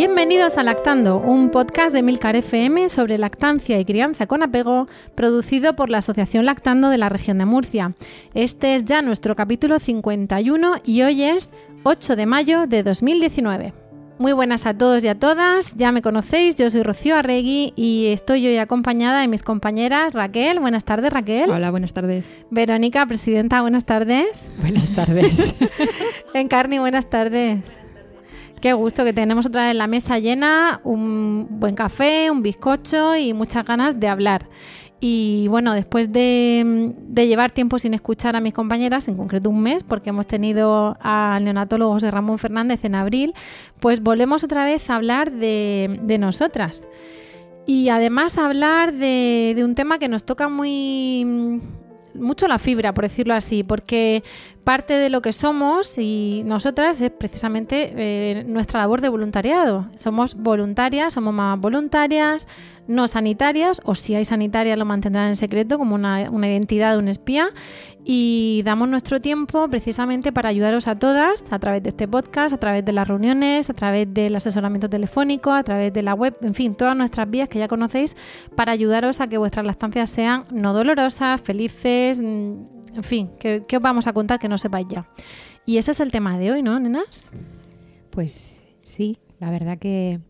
Bienvenidos a Lactando, un podcast de Milcar FM sobre lactancia y crianza con apego, producido por la Asociación Lactando de la región de Murcia. Este es ya nuestro capítulo 51 y hoy es 8 de mayo de 2019. Muy buenas a todos y a todas, ya me conocéis, yo soy Rocío Arregui y estoy hoy acompañada de mis compañeras Raquel. Buenas tardes, Raquel. Hola, buenas tardes. Verónica, presidenta, buenas tardes. Buenas tardes. Encarni, buenas tardes. Qué gusto que tenemos otra vez la mesa llena, un buen café, un bizcocho y muchas ganas de hablar. Y bueno, después de, de, llevar tiempo sin escuchar a mis compañeras, en concreto un mes, porque hemos tenido al neonatólogo José Ramón Fernández en abril, pues volvemos otra vez a hablar de, de nosotras. Y además hablar de, de un tema que nos toca muy mucho la fibra, por decirlo así, porque parte de lo que somos y nosotras es precisamente eh, nuestra labor de voluntariado. Somos voluntarias, somos mamás voluntarias, no sanitarias, o si hay sanitarias lo mantendrán en secreto como una, una identidad de un espía, y damos nuestro tiempo precisamente para ayudaros a todas a través de este podcast, a través de las reuniones, a través del asesoramiento telefónico, a través de la web, en fin, todas nuestras vías que ya conocéis para ayudaros a que vuestras lactancias sean no dolorosas, felices, en fin, ¿qué, os vamos a contar que no sepáis ya? Y ese es el tema de hoy, ¿no, nenas? Pues sí, la verdad que,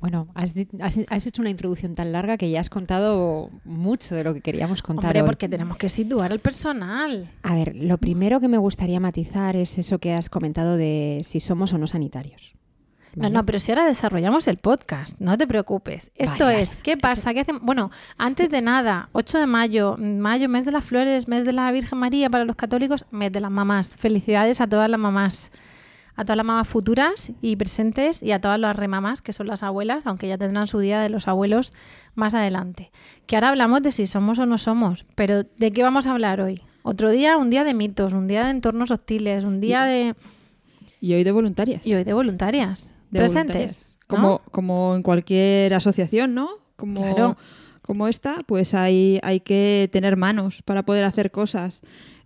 bueno, has, has, hecho una introducción tan larga que ya has contado mucho de lo que queríamos contar. Hombre, porque tenemos que situar al personal. A ver, lo primero que me gustaría matizar es eso que has comentado de si somos o no sanitarios. ¿Vale? No, no, pero si ahora desarrollamos el podcast, no te preocupes. Esto vale, es, vale. ¿qué pasa? ¿Qué hacemos? Bueno, antes de nada, 8 de mayo, mayo, mes de las flores, mes de la Virgen María para los católicos, mes de las mamás. Felicidades a todas las mamás, a todas las mamás futuras y presentes y a todas las remamás, que son las abuelas, aunque ya tendrán su día de los abuelos más adelante. Que ahora hablamos de si somos o no somos, pero ¿de qué vamos a hablar hoy? Otro día, un día de mitos, un día de entornos hostiles, un día de... Y hoy de voluntarias. Y hoy de voluntarias presentes. Como, como en cualquier asociación, ¿no? Como, claro. como esta, pues hay, hay que tener manos para poder hacer cosas.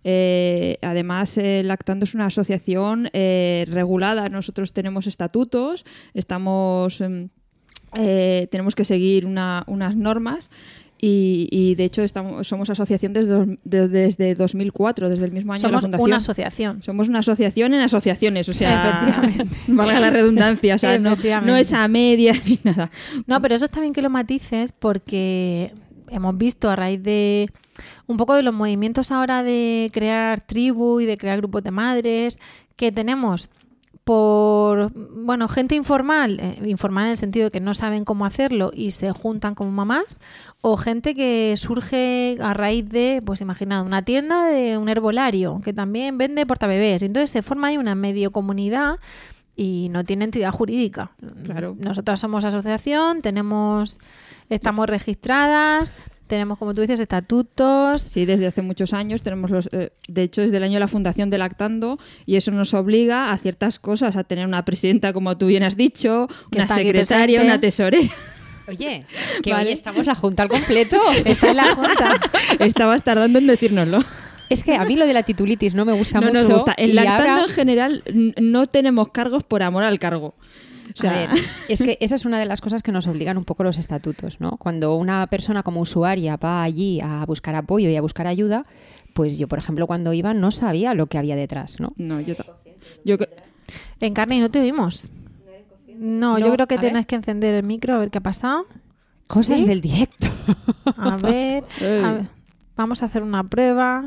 Eh, además, eh, Lactando es una asociación eh, regulada. Nosotros tenemos estatutos, estamos, eh, tenemos que seguir una, unas normas y, y, de hecho estamos, somos asociación desde, desde 2004, desde el mismo año somos de la fundación. una asociación. Somos una asociación en asociaciones, o sea, valga la redundancia, o sea, no, no es a medias ni nada. No, pero eso está bien que lo matices porque hemos visto a raíz de un poco de los movimientos ahora de crear tribu y de crear grupos de madres que tenemos por, bueno, gente informal, eh, informal en el sentido de que no saben cómo hacerlo y se juntan como mamás, o gente que surge a raíz de, pues imaginad, una tienda de un herbolario que también vende portabebés. Entonces se forma ahí una medio comunidad y no tiene entidad jurídica. Claro. Nosotras somos asociación, tenemos, estamos registradas, tenemos, como tú dices, estatutos. Sí, desde hace muchos años tenemos los. Eh, de hecho, desde el año de la fundación de Lactando, y eso nos obliga a ciertas cosas, a tener una presidenta, como tú bien has dicho, Que una secretaria, una tesorera. Oye, que Vale. hoy estamos la Junta al completo. Está en la Junta. Estabas tardando en decírnoslo. Es que a mí lo de la titulitis no me gusta no mucho. nos gusta. En Lactando ahora- en general no tenemos cargos por amor al cargo. O sea, A ver, es que esa es una de las cosas que nos obligan un poco los estatutos, ¿no? Cuando una persona como usuaria va allí a buscar apoyo y a buscar ayuda, pues yo, por ejemplo, cuando iba no sabía lo que había detrás, ¿no? no, yo, yo En carne y no te oímos. No, yo No, creo que tienes ver. que encender el micro a ver qué ha pasado. Cosas ¿Sí? del directo. A ver, a ver, vamos a hacer una prueba.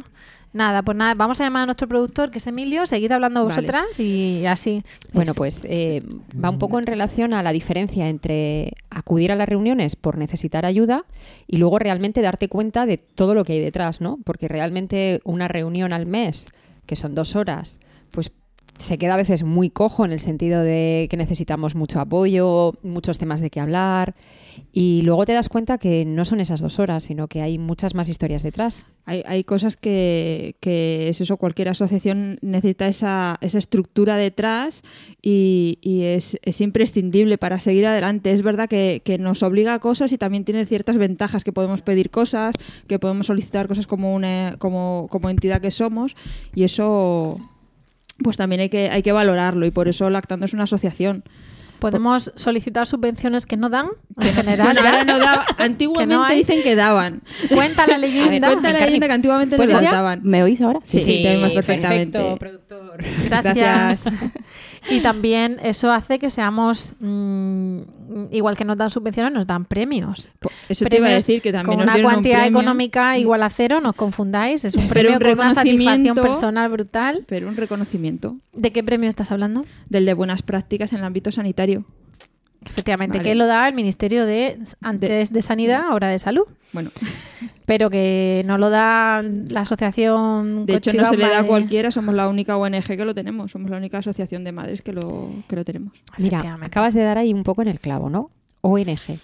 Nada, pues nada, vamos a llamar a nuestro productor, que es Emilio, seguid hablando Vale. vosotras y así. Bueno, Es- pues eh, va un poco en relación a la diferencia entre acudir a las reuniones por necesitar ayuda y luego realmente darte cuenta de todo lo que hay detrás, ¿no? Porque realmente una reunión al mes, que son dos horas, pues se queda a veces muy cojo en el sentido de que necesitamos mucho apoyo, muchos temas de qué hablar y luego te das cuenta que no son esas dos horas, sino que hay muchas más historias detrás. Hay, hay cosas que, que es eso, cualquier asociación necesita esa, esa estructura detrás y, es, es imprescindible para seguir adelante. Es verdad que, que nos obliga a cosas y también tiene ciertas ventajas, que podemos pedir cosas, que podemos solicitar cosas como, una, como, como entidad que somos y eso pues también hay que, hay que valorarlo y por eso Lactando es una asociación. Podemos solicitar subvenciones que no dan, en general. Bueno, ahora no da- antiguamente Que no dicen que daban. Cuenta la leyenda. Cuenta la leyenda que antiguamente no daban. ¿Me oís ahora? Sí, sí, te oímos perfectamente. Perfecto, productor. Gracias. Gracias. Y también eso hace que seamos, mm, igual que nos dan subvenciones, nos dan premios. Po- Eso te iba a Premios decir que también con nos una un cuantía económica igual a cero, no os confundáis. Es un premio un con una satisfacción personal brutal. pero un reconocimiento ¿De qué premio estás hablando? del de buenas prácticas en el ámbito sanitario. Efectivamente, Vale. que lo da el Ministerio de antes de Sanidad, ahora de Salud, Bueno, pero que no lo da la asociación. de hecho no se le da a cualquiera, somos la única ONG que lo tenemos, somos la única asociación de madres que lo, que lo tenemos. Mira, acabas de dar ahí un poco en el clavo, ¿no? ONG.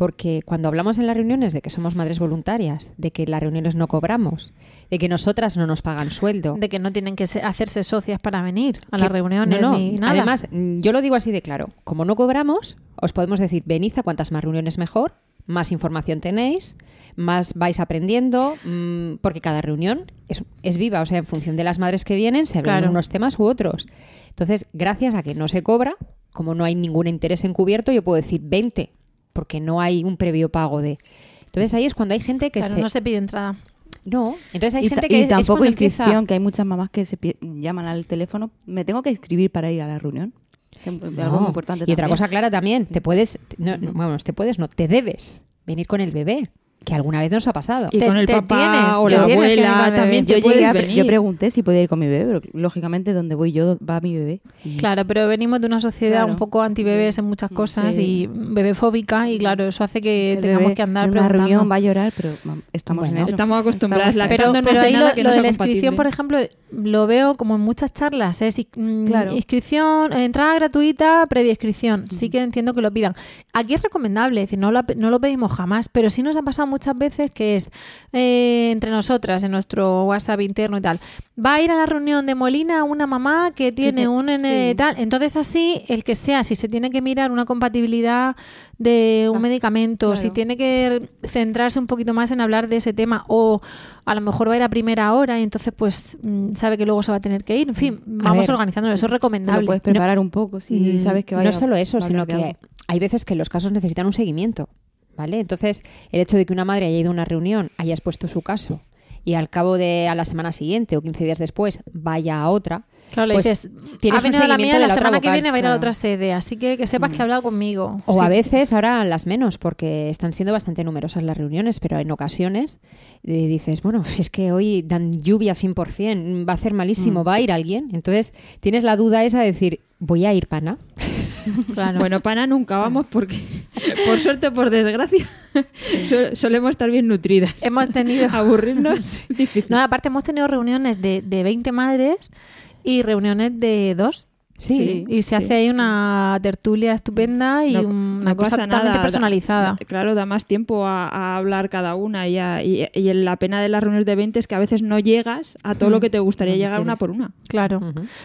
Porque cuando hablamos en las reuniones de que somos madres voluntarias, de que las reuniones no cobramos, de que nosotras no nos pagan sueldo. de que no tienen que se- hacerse socias para venir a que- las reuniones no, no. ni nada. Además, yo lo digo así de claro. Como no cobramos, os podemos decir, venid a cuantas más reuniones mejor, más información tenéis, más vais aprendiendo, mm, porque cada reunión es, es viva. O sea, en función de las madres que vienen, se hablan Claro. unos temas u otros. Entonces, gracias a que no se cobra, como no hay ningún interés encubierto, yo puedo decir 20, porque no hay un previo pago de... Entonces ahí es cuando hay gente que Claro, se... no se pide entrada. No, entonces hay y, gente que y es- es tampoco empieza- inscripción, que hay muchas mamás que se llaman al teléfono. Me tengo que inscribir para ir a la reunión. No. algo muy importante Y otra cosa clara también, te puedes, no, no, vamos, te puedes, no, te debes venir con el bebé, que alguna vez nos ha pasado. Y Te- con el te papá tienes, o la abuela también Yo, llegué yo pregunté si podía ir con mi bebé, pero lógicamente donde voy yo va mi bebé. Claro, pero venimos de una sociedad Claro. un poco antibebés en muchas Mm, cosas sí. y bebefóbica y claro, eso hace que el tengamos bebé que andar en una preguntando. reunión va a llorar, pero estamos Bueno, en eso. Estamos acostumbradas, Estamos- pero, ahí lo, que lo no de la inscripción, por ejemplo, lo veo como en muchas charlas. Es mm, Claro. inscripción, entrada gratuita, previa inscripción. Sí que entiendo que lo pidan. Aquí es recomendable, es decir, no lo, no lo pedimos jamás, pero sí nos ha pasado muchas veces que es eh, entre nosotras, en nuestro WhatsApp interno y tal. Va a ir a la reunión de Molina una mamá que tiene un nene sí. tal. Entonces, así, el que sea, si se tiene que mirar una compatibilidad de un Ah, medicamento, si claro. tiene que centrarse un poquito más en hablar de ese tema, o a lo mejor va a ir a primera hora y entonces, pues, mm, sabe que luego se va a tener que ir. En fin, vamos ver, organizándolo. Eso es Te lo recomendable. puedes preparar un poco si Mm, sabes que vaya No solo eso, va a sino que hay veces que los casos necesitan un seguimiento, ¿vale? Entonces, el hecho de que una madre haya ido a una reunión, haya expuesto su caso y al cabo de a la semana siguiente o 15 días después vaya a otra, Claro, le pues, dices, tienes ha un venido la mía, de la, semana que viene va a ir a la otra sede, así que que sepas que ha hablado conmigo. O Sí, a sí. veces ahora las menos, porque están siendo bastante numerosas las reuniones, pero en ocasiones eh, dices, bueno, si es que hoy dan lluvia 100%, va a hacer malísimo, ¿va a ir alguien? Entonces tienes la duda esa de decir, voy a ir, pana. Claro. Bueno, pana nunca vamos porque, por suerte o por desgracia, so- solemos estar bien nutridas. Hemos tenido... Aburrirnos difícil. No, aparte hemos tenido reuniones de, de 20 madres y reuniones de dos. Sí, y se sí. hace ahí una tertulia estupenda y No- una no cosa totalmente nada, personalizada. da- claro, da más tiempo a, a hablar cada una y, a- y, y la pena de las reuniones de 20 es que a veces no llegas a todo Mm. lo que te gustaría llegar una por una. Claro.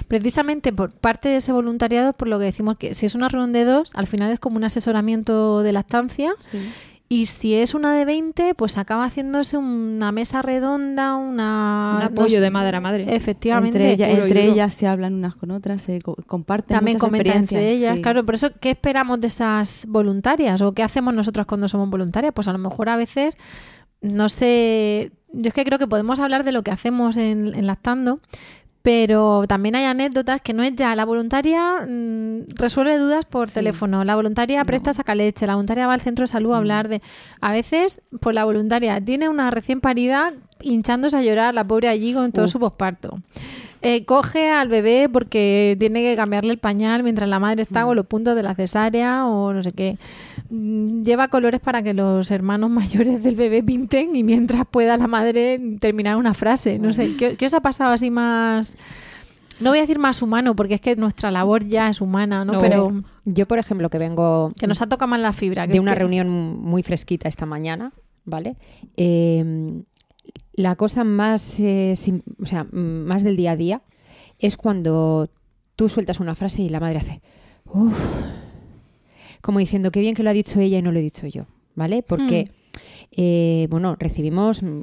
Precisamente por parte de ese voluntariado, por lo que decimos que si es una reunión de dos, al final es como un asesoramiento de lactancia. Y si es una de 20, pues acaba haciéndose una mesa redonda, una... Un apoyo de madre a madre. Efectivamente. Entre, ella- ellas se hablan unas con otras, se co- comparten También muchas comentan entre ellas, sí. claro. Por eso, ¿qué esperamos de esas voluntarias? ¿O qué hacemos nosotras cuando somos voluntarias? Pues a lo mejor a veces, no sé, yo es que creo que podemos hablar de lo que hacemos en, en Lactando, Pero también hay anécdotas que no es ya. La voluntaria mm, resuelve dudas por teléfono, la voluntaria presta saca leche, la voluntaria va al centro de salud a hablar de... A veces, pues la voluntaria tiene una recién parida hinchándose a llorar, la pobre allí con todo su posparto. Eh, coge al bebé porque tiene que cambiarle el pañal mientras la madre está con los puntos de la cesárea o no sé qué. Mm, Lleva colores para que los hermanos mayores del bebé pinten y mientras pueda la madre terminar una frase. No sé, ¿qué, qué os ha pasado así más... No voy a decir más humano porque es que nuestra labor ya es humana, ¿no? No. Pero Yo, por ejemplo, que vengo que nos ha tocado más la fibra. que- de una que- reunión muy fresquita esta mañana, ¿vale? Eh, la cosa más, eh, sim- o sea, más del día a día es cuando tú sueltas una frase y la madre hace, "Uf", como diciendo qué bien que lo ha dicho ella y no lo he dicho yo, ¿vale? Porque, eh, bueno, recibimos mm,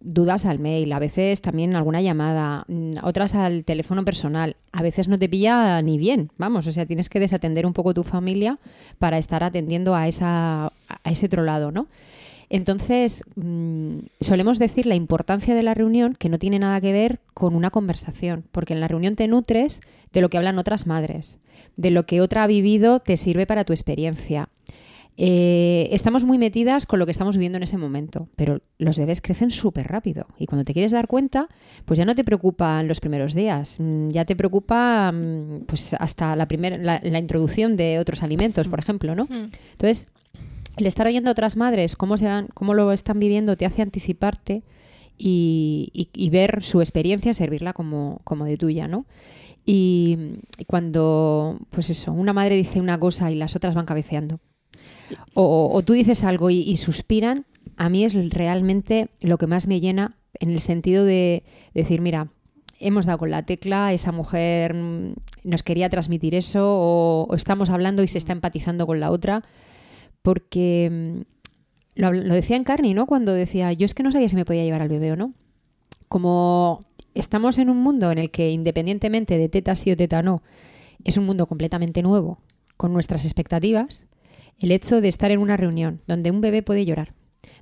dudas al mail, a veces también alguna llamada, mm, otras al teléfono personal, a veces no te pilla ni bien, vamos, o sea, tienes que desatender un poco tu familia para estar atendiendo a, esa, a ese otro lado, ¿no? Entonces, mm, solemos decir la importancia de la reunión que no tiene nada que ver con una conversación, porque en la reunión te nutres de lo que hablan otras madres, de lo que otra ha vivido te sirve para tu experiencia. Eh, estamos muy metidas con lo que estamos viviendo en ese momento, pero los bebés crecen súper rápido y cuando te quieres dar cuenta, pues ya no te preocupan los primeros días, mm, ya te preocupa mm, pues hasta la, primera, la, la introducción de otros alimentos, por ejemplo, ¿no? Mm. Entonces, el estar oyendo a otras madres cómo, se van, cómo lo están viviendo te hace anticiparte y, y- y ver su experiencia, servirla como, como de tuya, ¿no? Y, y cuando, pues eso, una madre dice una cosa y las otras van cabeceando, o, tú dices algo y, suspiran, a mí es realmente lo que más me llena en el sentido de decir, mira, hemos dado con la tecla, esa mujer mm, nos quería transmitir eso, o, estamos hablando y se está empatizando con la otra, porque mm, lo decía en Carney, ¿no? Cuando decía, yo es que no sabía si me podía llevar al bebé o no. Como estamos en un mundo en el que independientemente de teta sí o teta no, es un mundo completamente nuevo, con nuestras expectativas, el hecho de estar en una reunión donde un bebé puede llorar,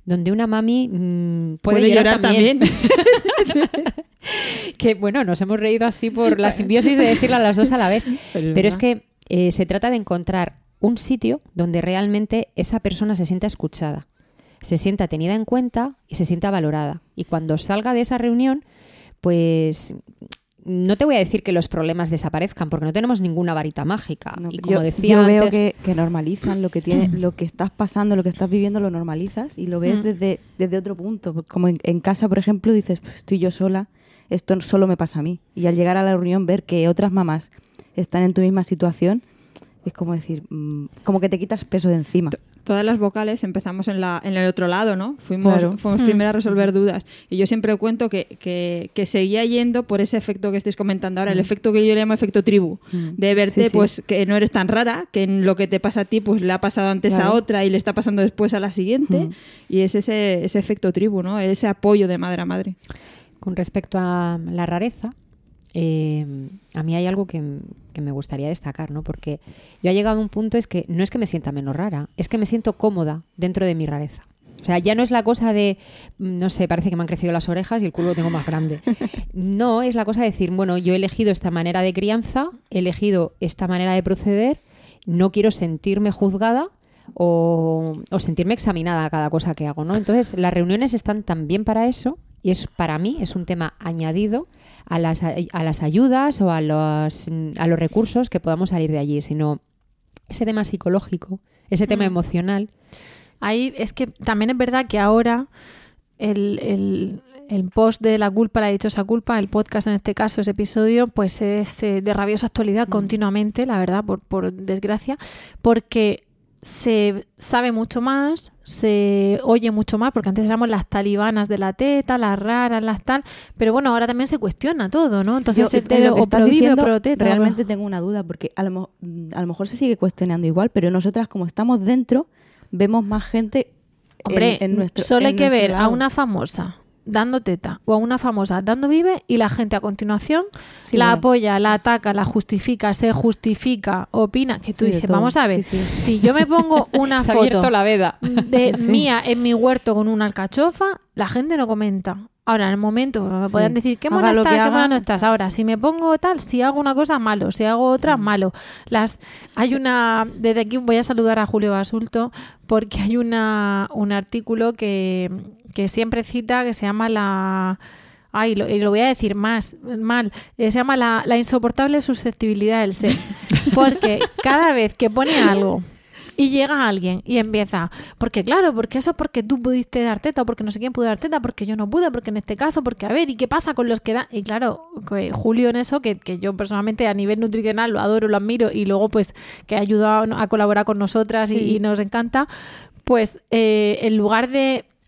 donde una mami mm, puede, Puede llorar, llorar también. también. que bueno, nos hemos reído así por la simbiosis de decirlo a las dos a la vez. Pero Pero es que eh, se trata de encontrar un sitio donde realmente esa persona se sienta escuchada, se sienta tenida en cuenta y se sienta valorada. Y cuando salga de esa reunión, pues no te voy a decir que los problemas desaparezcan, porque no tenemos ninguna varita mágica. No, y yo, como decía yo veo que, que normalizan lo que tiene, lo que estás pasando, lo que estás viviendo, lo normalizas y lo ves Mm. desde, desde otro punto. Como en, en casa, por ejemplo, dices, pues estoy yo sola, esto solo me pasa a mí. Y al llegar a la reunión, ver que otras mamás están en tu misma situación, es como decir, mm, como que te quitas peso de encima. todas las vocales empezamos en, la, en el otro lado, ¿no? Fuimos, Claro. fuimos Hmm. primero a resolver dudas. Y yo siempre cuento que, que, que seguía yendo por ese efecto que estáis comentando ahora, el efecto que yo llamo efecto tribu. Mm. De verte, Sí, sí. pues, que no eres tan rara, que en lo que te pasa a ti, pues le ha pasado antes a otra y le está pasando después a la siguiente. Mm. Y es ese, ese efecto tribu, ¿no? Ese apoyo de madre a madre. Con respecto a la rareza, eh, a mí hay algo que, que me gustaría destacar, ¿no? Porque yo he llegado a un punto es que no es que me sienta menos rara, es que me siento cómoda dentro de mi rareza. O sea, ya no es la cosa de, mm, no sé, parece que me han crecido las orejas y el culo lo tengo más grande. No, es la cosa de decir, bueno, yo he elegido esta manera de crianza, he elegido esta manera de proceder, no quiero sentirme juzgada o, o sentirme examinada a cada cosa que hago, ¿no? Entonces, las reuniones están también para eso y es para mí es un tema añadido a las, a las ayudas o a los, a los recursos que podamos salir de allí, sino ese tema psicológico, ese tema Mm. emocional. Ahí es que también es verdad que ahora el, el- el post de la culpa, la dichosa culpa, el podcast en este caso, ese episodio, pues es eh, de rabiosa actualidad continuamente, la verdad, por, por desgracia, porque se sabe mucho más, se oye mucho más, porque antes éramos las talibanas de la teta, las raras, las tal, pero bueno, ahora también se cuestiona todo, ¿no? Entonces, Yo, el tero lo o estás pro vive o diciendo, pro teta. Realmente tengo una duda, porque a lo, a lo mejor se sigue cuestionando igual, pero nosotras como estamos dentro, vemos más gente en- Hombre, en, nuestro solo hay que ver a una famosa dando teta o a una famosa dando vive y la gente a continuación Sí, la bueno. apoya, la ataca, la justifica, se justifica, opina, que tú Sí, dices, vamos a ver, Sí, si yo me pongo una Se foto la veda. de mía en mi huerto con una alcachofa la gente no comenta. Ahora, en el momento, me Sí. podían decir, qué mona estás, qué haga. mona no estás. Ahora, si me pongo tal, si hago una cosa, malo. Si hago otra, malo. Las, hay una, desde aquí voy a saludar a Julio Basulto, porque hay una, un artículo que, que siempre cita que se llama la... Ay, lo, lo voy a decir más, mal. Eh, se llama la, la insoportable susceptibilidad del ser. Porque cada vez que pone algo y llega alguien y empieza, porque claro, porque eso es porque tú pudiste dar teta, o porque no sé quién pudo dar teta, porque yo no pude, porque en este caso, porque a ver, ¿y qué pasa con los que dan? Y claro, que Julio en eso, que, que yo personalmente a nivel nutricional lo adoro, lo admiro, y luego pues que ha ayudado a colaborar con nosotras y, nos encanta, pues eh, en lugar de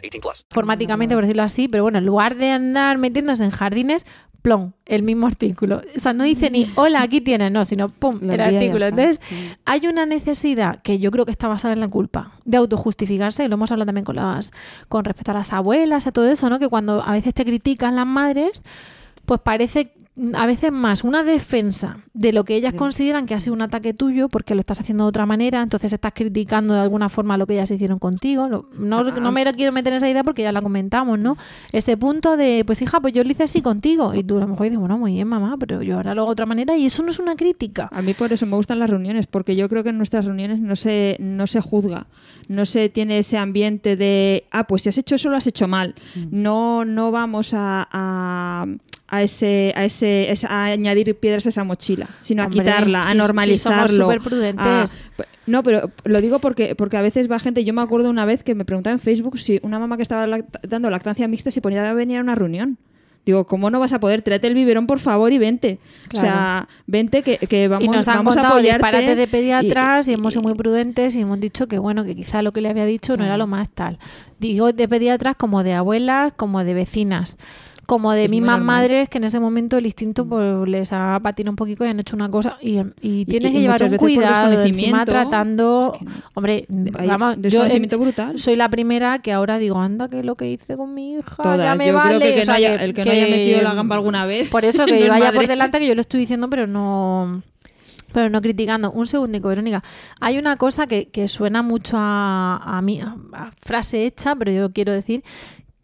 18 plus. informáticamente, por decirlo así, pero bueno, en lugar de andar metiéndose en jardines, plom, el mismo artículo. O sea, no dice ni hola, aquí tienes, no, sino pum, Lo el artículo. Entonces, Sí. hay una necesidad que yo creo que está basada en la culpa de autojustificarse, y lo hemos hablado también con las con respecto a las abuelas, a todo eso, ¿no? Que cuando a veces te critican las madres, pues parece a veces más una defensa de lo que ellas consideran que ha sido un ataque tuyo porque lo estás haciendo de otra manera, entonces estás criticando de alguna forma lo que ellas hicieron contigo. No, no me lo quiero meter en esa idea porque ya la comentamos, ¿no? Ese punto de, pues hija, pues yo lo hice así contigo. Y tú a lo mejor dices, bueno, muy bien, mamá, pero yo ahora lo hago de otra manera y eso no es una crítica. A mí por eso me gustan las reuniones, porque yo creo que en nuestras reuniones no se, no se juzga, no se tiene ese ambiente de, ah, pues si has hecho eso lo has hecho mal. No, no vamos a, a, a ese, a ese, a añadir piedras a esa mochila, sino Hombre, a quitarla, a normalizarlo. somos superprudentes. a- no, pero lo digo porque, porque a veces va gente, yo me acuerdo una vez que me preguntaba en Facebook si una mamá que estaba lact- dando lactancia mixta se ponía a venir a una reunión. Digo, ¿cómo no vas a poder? Tráete el biberón, por favor, y vente. O sea, vente que, que vamos, y nos han vamos a contado apoyarte. disparates de pediatras y, y- hemos sido muy prudentes y hemos dicho que bueno, que quizá lo que le había dicho no era lo más tal. Digo de pediatras como de abuelas, como de vecinas, como de Es mismas madres que en ese momento el instinto pues, les ha patinado un poquito y han hecho una cosa y, y tienes y que llevar un cuidado encima tratando es que no. hombre Hay vamos yo brutal. soy la primera que ahora digo anda que lo que hice con mi hija Todas. ya me Yo vale creo que el que, O sea, no haya, el que no haya metido la gamba alguna vez. por eso que vaya madre. por delante que yo lo estoy diciendo, pero no. Pero no criticando. Un segundico, Verónica. Hay una cosa que, que suena mucho a, a mí, a, a frase hecha, pero yo quiero decir.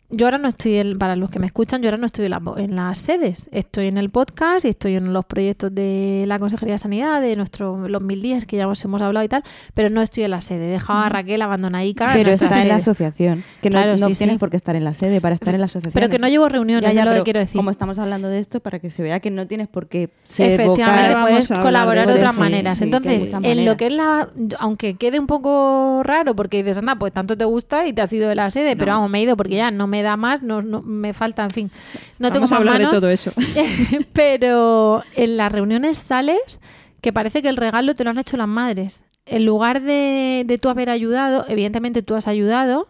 Yo ahora no estoy, en- para los que me escuchan, yo ahora no estoy en, la- en las sedes. Estoy en el podcast y estoy en los proyectos de la Consejería de Sanidad, de nuestro, los mil días que ya os hemos hablado y tal, pero no estoy en la sede. He dejado a Raquel abandonadica. Pero está en la asociación. Que no, Claro, no sí, tienes sí. por qué estar en la sede para estar en la asociación. Pero que no llevo reuniones, Ya, ya, es lo que quiero decir. Como estamos hablando de esto, para que se vea que no tienes por qué ser Efectivamente, vocal. puedes colaborar de otras sí, maneras. Entonces, en lo que es la. Aunque quede un poco raro, porque dices, anda, pues tanto te gusta y te has ido de la sede, pero vamos, me he ido porque ya no me da más, no, no- me falta, en fin. No tengo Vamos a más hablar manos, de todo eso. pero en las reuniones sales que parece que el regalo te lo han hecho las madres. En lugar de, de tú haber ayudado, evidentemente tú has ayudado.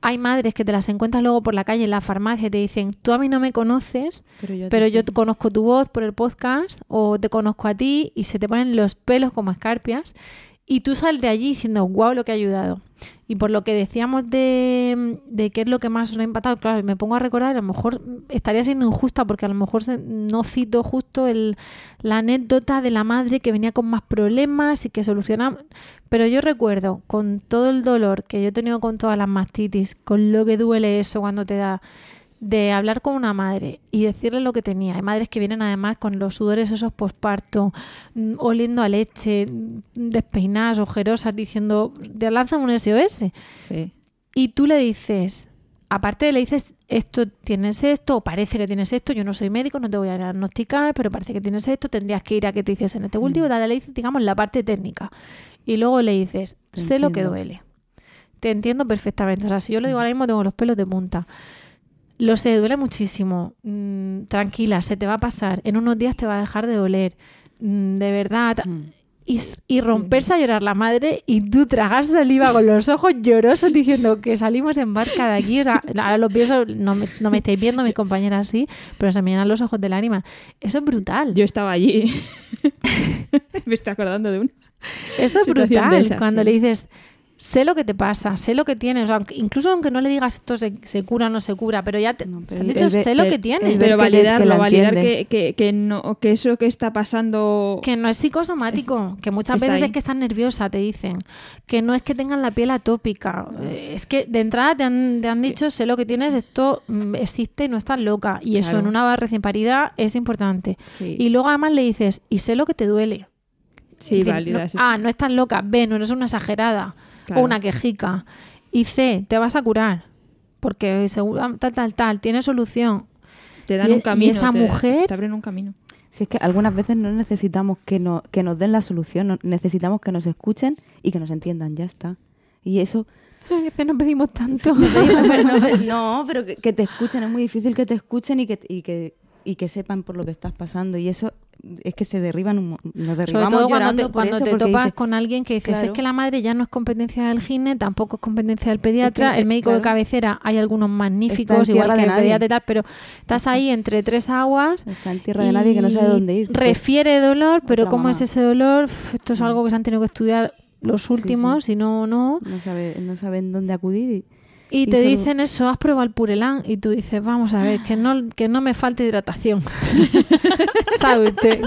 Hay madres que te las encuentras luego por la calle, en la farmacia, y te dicen, tú a mí no me conoces, Pero yo, pero te conozco tu voz por el podcast o te conozco a ti y se te ponen los pelos como escarpias y tú sales de allí diciendo, wow, lo que ha ayudado. Y por lo que decíamos de, de qué es lo que más os ha impactado, claro, me pongo a recordar, a lo mejor estaría siendo injusta porque a lo mejor no cito justo el, la anécdota de la madre que venía con más problemas y que solucionaba. Pero yo recuerdo, con todo el dolor que yo he tenido con todas las mastitis, con lo que duele eso cuando te da de hablar con una madre y decirle lo que tenía. Hay madres que vienen además con los sudores esos posparto, mm, oliendo a leche, mm, despeinadas, ojerosas, diciendo, te lanzan un SOS. Sí. Y tú le dices, aparte le dices, esto tienes esto, o parece que tienes esto, yo no soy médico, no te voy a diagnosticar, pero parece que tienes esto, tendrías que ir a que te hiciesen este último, tal, le dices, digamos, la parte técnica. Y luego le dices, Te sé lo que duele. Te entiendo perfectamente. O sea, si yo lo digo ahora mismo, tengo los pelos de punta. Lo sé, duele muchísimo. Mm, tranquila, se te va a pasar. En unos días te va a dejar de doler. Mm, de verdad. Y, s- y romperse a llorar la madre y tú tragar saliva con los ojos llorosos diciendo que salimos en barca de aquí. O sea, ahora lo pienso, no me, no me estáis viendo, mis compañeras sí, pero se me llenan los ojos de lágrimas. Eso es brutal. Yo estaba allí. Me estoy acordando de un. Eso es brutal. esas, cuando sí. le dices, sé lo que te pasa, sé lo que tienes. O sea, incluso aunque no le digas esto se, se cura o no se cura, pero ya te, te han dicho, el sé lo que tienes. Pero validarlo, validar que, que, que, no, que eso que está pasando. Que no es psicosomático, que muchas veces ahí. es que estás nerviosa, te dicen. Que no es que tengan la piel atópica. eh, Es que de entrada te han, te han dicho, sé lo que tienes, esto mm, existe y no estás loca. Y eso en una recién parida es importante. Sí. Y luego además le dices, y sé lo que te duele. Sí, válidas. no- ah, no estás loca, ve, no eres una exagerada Claro. o una quejica. Y C, te vas a curar. Porque seguro, tal, tal, tal, tiene solución. te dan y- un y camino. esa te- mujer- Te abren un camino. Si es que algunas veces no necesitamos que, no, que nos den la solución, no- necesitamos que nos escuchen y que nos entiendan, ya está. Y eso, A veces no pedimos tanto. no, pero que, que te escuchen, es muy difícil que te escuchen y que, y que, y que sepan por lo que estás pasando. Y eso es que se derriban, un nos Sobre derribamos todo cuando te, por cuando eso, te porque topas dices, con alguien que dices, Claro. es que la madre ya no es competencia del gine, tampoco es competencia del pediatra, Es que, el médico de cabecera, hay algunos magníficos, igual que el nadie. pediatra y tal, pero estás ahí entre tres aguas. Está en tierra de nadie que no sabe dónde ir. Refiere dolor, pero ¿cómo mamá. es ese dolor? Uf, esto es algo que se han tenido que estudiar los últimos, y no, no. no, sabe, no saben dónde acudir. Y, Y te dicen eso, has probado el Purelán y tú dices, vamos a ver, que no, que no me falte hidratación.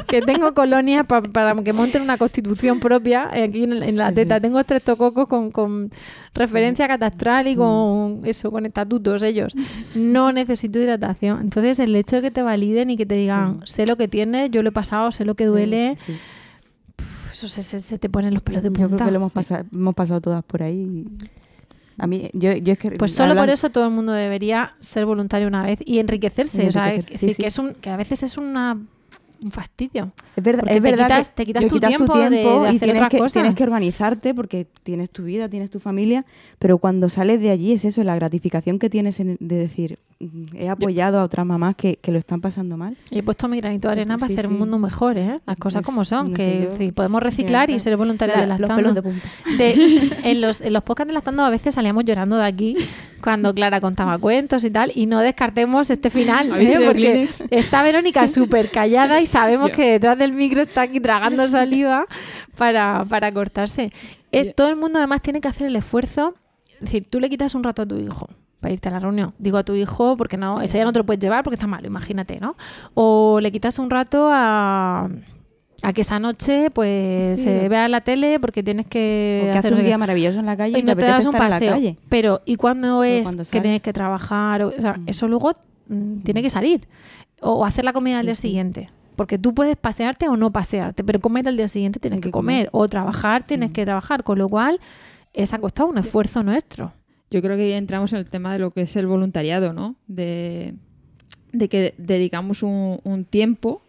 Que tengo colonias pa- para que monten una constitución propia eh, aquí en, en la teta. Tengo estreptococos con, con referencia catastral y con eso, con estatutos ellos. No necesito hidratación. Entonces el hecho de que te validen y que te digan, sé lo que tienes, yo lo he pasado, sé lo que duele, eso se, se- se te ponen los pelos de Yo punta. creo que lo hemos, Sí. pasado, hemos pasado todas por ahí. y A mí, yo, yo es que Pues solo por eso todo el mundo debería ser voluntario una vez y enriquecerse. O sea, sí, decir, sí. que, es un, que a veces es una, un fastidio. Es verdad, Porque es te verdad quitas- que te quitas te tu quitas tiempo de- de y hacer tienes otras que, cosas. tienes que organizarte porque tienes tu vida, tienes tu familia, pero cuando sales de allí es eso, la gratificación que tienes en- de decir, "Mm, he apoyado a otras mamás que, que lo están pasando mal. He puesto mi granito de arena para hacer sí. un mundo mejor, ¿eh? Las cosas Pues, como son, no que yo. sí, podemos reciclar y ser voluntarios la- de los lactando. pelos de punta. De- en, los, en los podcasts de lactando a veces salíamos llorando de aquí cuando Clara contaba cuentos y tal, y no descartemos este final, ¿Habéis ¿eh? porque está Verónica súper callada y sabemos que detrás del micro está aquí tragando saliva para, para cortarse. Eh, todo el mundo además tiene que hacer el esfuerzo, es decir, tú le quitas un rato a tu hijo para irte a la reunión. Digo a tu hijo porque no, ese ya no te lo puedes llevar porque está malo, imagínate, ¿no? O le quitas un rato a, a que esa noche pues Sí. se vea la tele porque tienes que Porque hace hacer un no sé día maravilloso en la calle y, te no te das un paseo. Pero ¿y cuando es cuando que tienes que trabajar? O, o sea, Mm. eso luego mm, tiene que salir. O, o hacer la comida al día siguiente. Porque tú puedes pasearte o no pasearte, pero comer al día siguiente tienes que, que comer. comer. O trabajar tienes Mm. que trabajar. Con lo cual, es ha costado un esfuerzo nuestro. Yo creo que ahí entramos en el tema de lo que es el voluntariado, ¿no? De, de que dedicamos un, un tiempo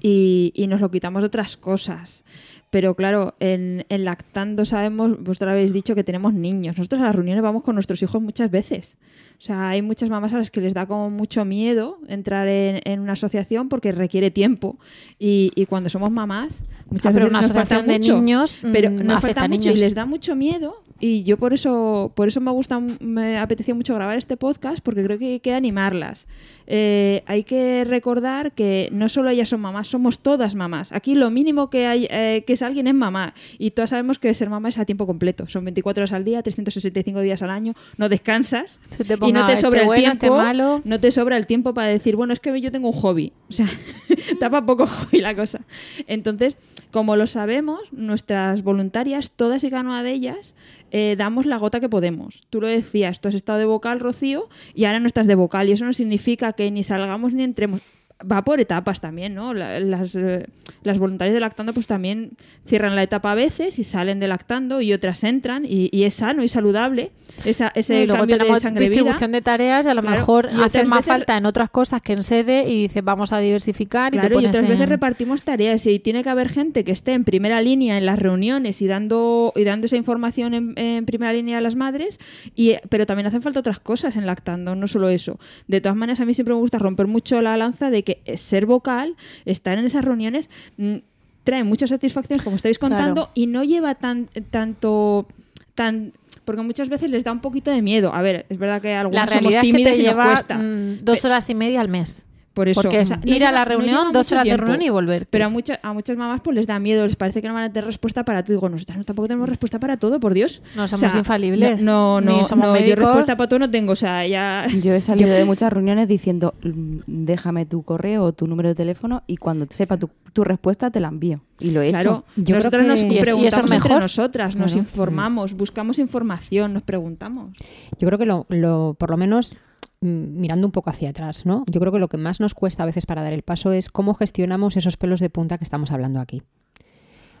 y, y nos lo quitamos de otras cosas. Pero claro, en, en lactando sabemos, vosotros habéis dicho que tenemos niños. Nosotros a las reuniones vamos con nuestros hijos muchas veces. O sea, hay muchas mamás a las que les da como mucho miedo entrar en, en una asociación porque requiere tiempo. Y, y cuando somos mamás, muchas Ah, pero veces una nos falta asociación de mucho. niños, pero mm, nos no falta mucho niños. y les da mucho miedo. Y yo por eso, por eso me gusta, me apetecía mucho grabar este podcast, porque creo que hay que animarlas. Eh, hay que recordar que no solo ellas son mamás, somos todas mamás. Aquí lo mínimo que hay eh, que es alguien es mamá. Y todas sabemos que ser mamá es a tiempo completo. Son 24 horas al día, 365 días al año. No descansas y no te este sobra el bueno, este tiempo. malo. No te sobra el tiempo para decir, bueno, es que yo tengo un hobby. O sea, tapa poco hobby la cosa. Entonces, como lo sabemos, nuestras voluntarias, todas y cada una de ellas, eh, damos la gota que podemos. Tú lo decías, tú has estado de vocal, Rocío, y ahora no estás de vocal. Y eso no significa que ni salgamos ni entremos. Va por etapas también, ¿no? La- Las, eh, las voluntarias de lactando pues también cierran la etapa a veces y salen de lactando y otras entran y, y es sano y saludable esa, ese y luego cambio de tenemos sangre vida. distribución de tareas y a lo Claro, mejor y otras hace más veces- falta en otras cosas que en sede y dices vamos a diversificar y te Claro, y pones otras veces en- repartimos tareas y tiene que haber gente que esté en primera línea en las reuniones y dando, y dando esa información en, en primera línea a las madres, y, pero también hacen falta otras cosas en lactando, no solo eso. De todas maneras, a mí siempre me gusta romper mucho la lanza de que ser vocal, estar en esas reuniones, mm, trae muchas satisfacciones, como estáis contando, Claro. y no lleva tan, tanto... tan porque muchas veces les da un poquito de miedo. A ver, es verdad que la algunos somos es que te y nos lleva cuesta. mm, dos horas y media al mes. Por eso, Porque es no ir a la reunión, dos horas de reunión y volver. Pero a, muchas a muchas mamás pues les da miedo, les parece que no van a tener respuesta para todo. Digo, nosotras no, tampoco tenemos respuesta para todo, por Dios. No somos infalibles, No, no, ni no, somos no, yo respuesta para todo no tengo, o sea, ya... Yo he salido de muchas reuniones diciendo, "Mm, déjame tu correo o tu número de teléfono y cuando sepa tu, tu respuesta te la envío. Y lo he Claro, hecho. Yo nosotras creo nos que- y es preguntamos entre mejor. nosotras, nos Claro. informamos, buscamos información, nos preguntamos. Yo creo que lo, lo- por lo menos mirando un poco hacia atrás, ¿no? Yo creo que lo que más nos cuesta a veces para dar el paso es cómo gestionamos esos pelos de punta que estamos hablando aquí.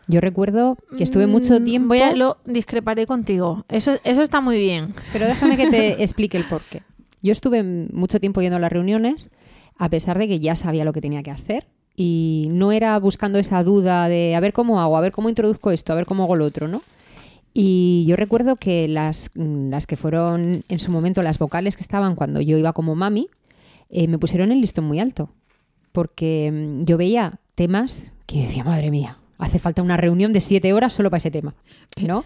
Yo recuerdo que estuve mucho Mm, tiempo. Voy a, lo discreparé contigo. Eso, eso está muy bien. Pero déjame que te explique el porqué. Yo estuve mucho tiempo yendo a las reuniones, a pesar de que ya sabía lo que tenía que hacer. Y no era buscando esa duda de a ver cómo hago, a ver cómo introduzco esto, a ver cómo hago lo otro, ¿no? Y yo recuerdo que las, mm, las que fueron en su momento las vocales que estaban cuando yo iba como mami, eh, me pusieron el listón muy alto. Porque mm, yo veía temas que decía, madre mía, hace falta una reunión de siete horas solo para ese tema, ¿no?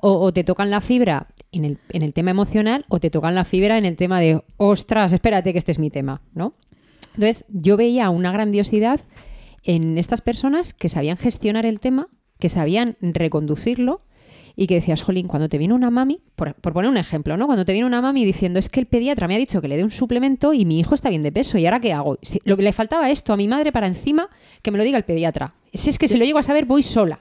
O, o te tocan la fibra en el, en el tema emocional o te tocan la fibra en el tema de, ostras, espérate que este es mi tema, ¿no? Entonces yo veía una grandiosidad en estas personas que sabían gestionar el tema, que sabían reconducirlo y que decías, jolín, cuando te viene una mami, por, por poner un ejemplo, ¿no? Cuando te viene una mami diciendo, es que el pediatra me ha dicho que le dé un suplemento y mi hijo está bien de peso, ¿y ahora qué hago? Si- lo que le faltaba esto a mi madre para encima que me lo diga el pediatra. Si es que si lo llego a saber, voy sola.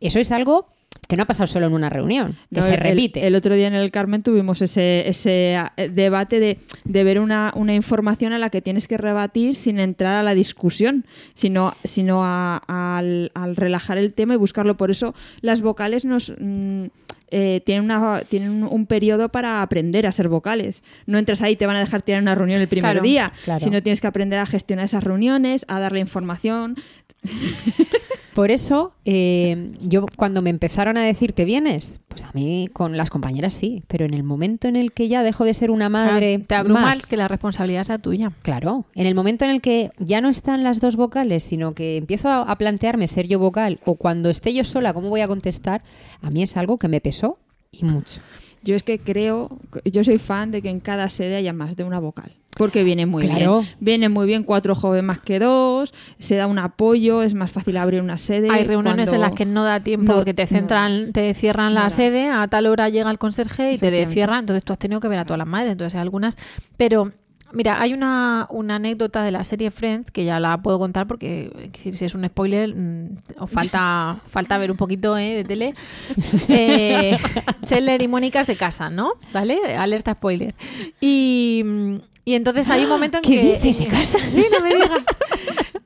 Eso es algo que no ha pasado solo en una reunión, que No, se el- repite. El, otro día en el Carmen tuvimos ese, ese eh, debate de, de ver una, una información a la que tienes que rebatir sin entrar a la discusión, sino, sino a- al, al relajar el tema y buscarlo. Por eso las vocales nos... mm, eh, tienen, una, tienen un, un periodo para aprender a ser vocales. No entras ahí y te van a dejar tirar una reunión el primer Claro, día, claro. sino tienes que aprender a gestionar esas reuniones, a darle información. Por eso, eh, yo cuando me empezaron a decir, ¿te vienes? Pues a mí con las compañeras sí, pero en el momento en el que ya dejo de ser una madre te abruma más, que la responsabilidad sea tuya. Claro, en el momento en el que ya no están las dos vocales, sino que empiezo a, a plantearme ser yo vocal o cuando esté yo sola, ¿cómo voy a contestar? A mí es algo que me pesó y mucho. Yo es que creo, yo soy fan de que en cada sede haya más de una vocal. Porque viene muy Claro. bien. Viene muy bien cuatro jóvenes más que dos, se da un apoyo, es más fácil abrir una sede. Hay reuniones en las que no da tiempo no- porque te centran, te cierran la No sede, a tal hora llega el conserje y te cierran, entonces tú has tenido que ver a todas las madres, entonces hay algunas, pero mira, hay una, una anécdota de la serie Friends que ya la puedo contar porque es decir, si es un spoiler mm, os falta falta ver un poquito eh, de tele. Eh, Chandler y Mónica se casan, ¿no? ¿Vale? Alerta spoiler. Y, mm, y entonces hay un momento en ¿Qué que dices? ¿Se casan? Sí, no me digas.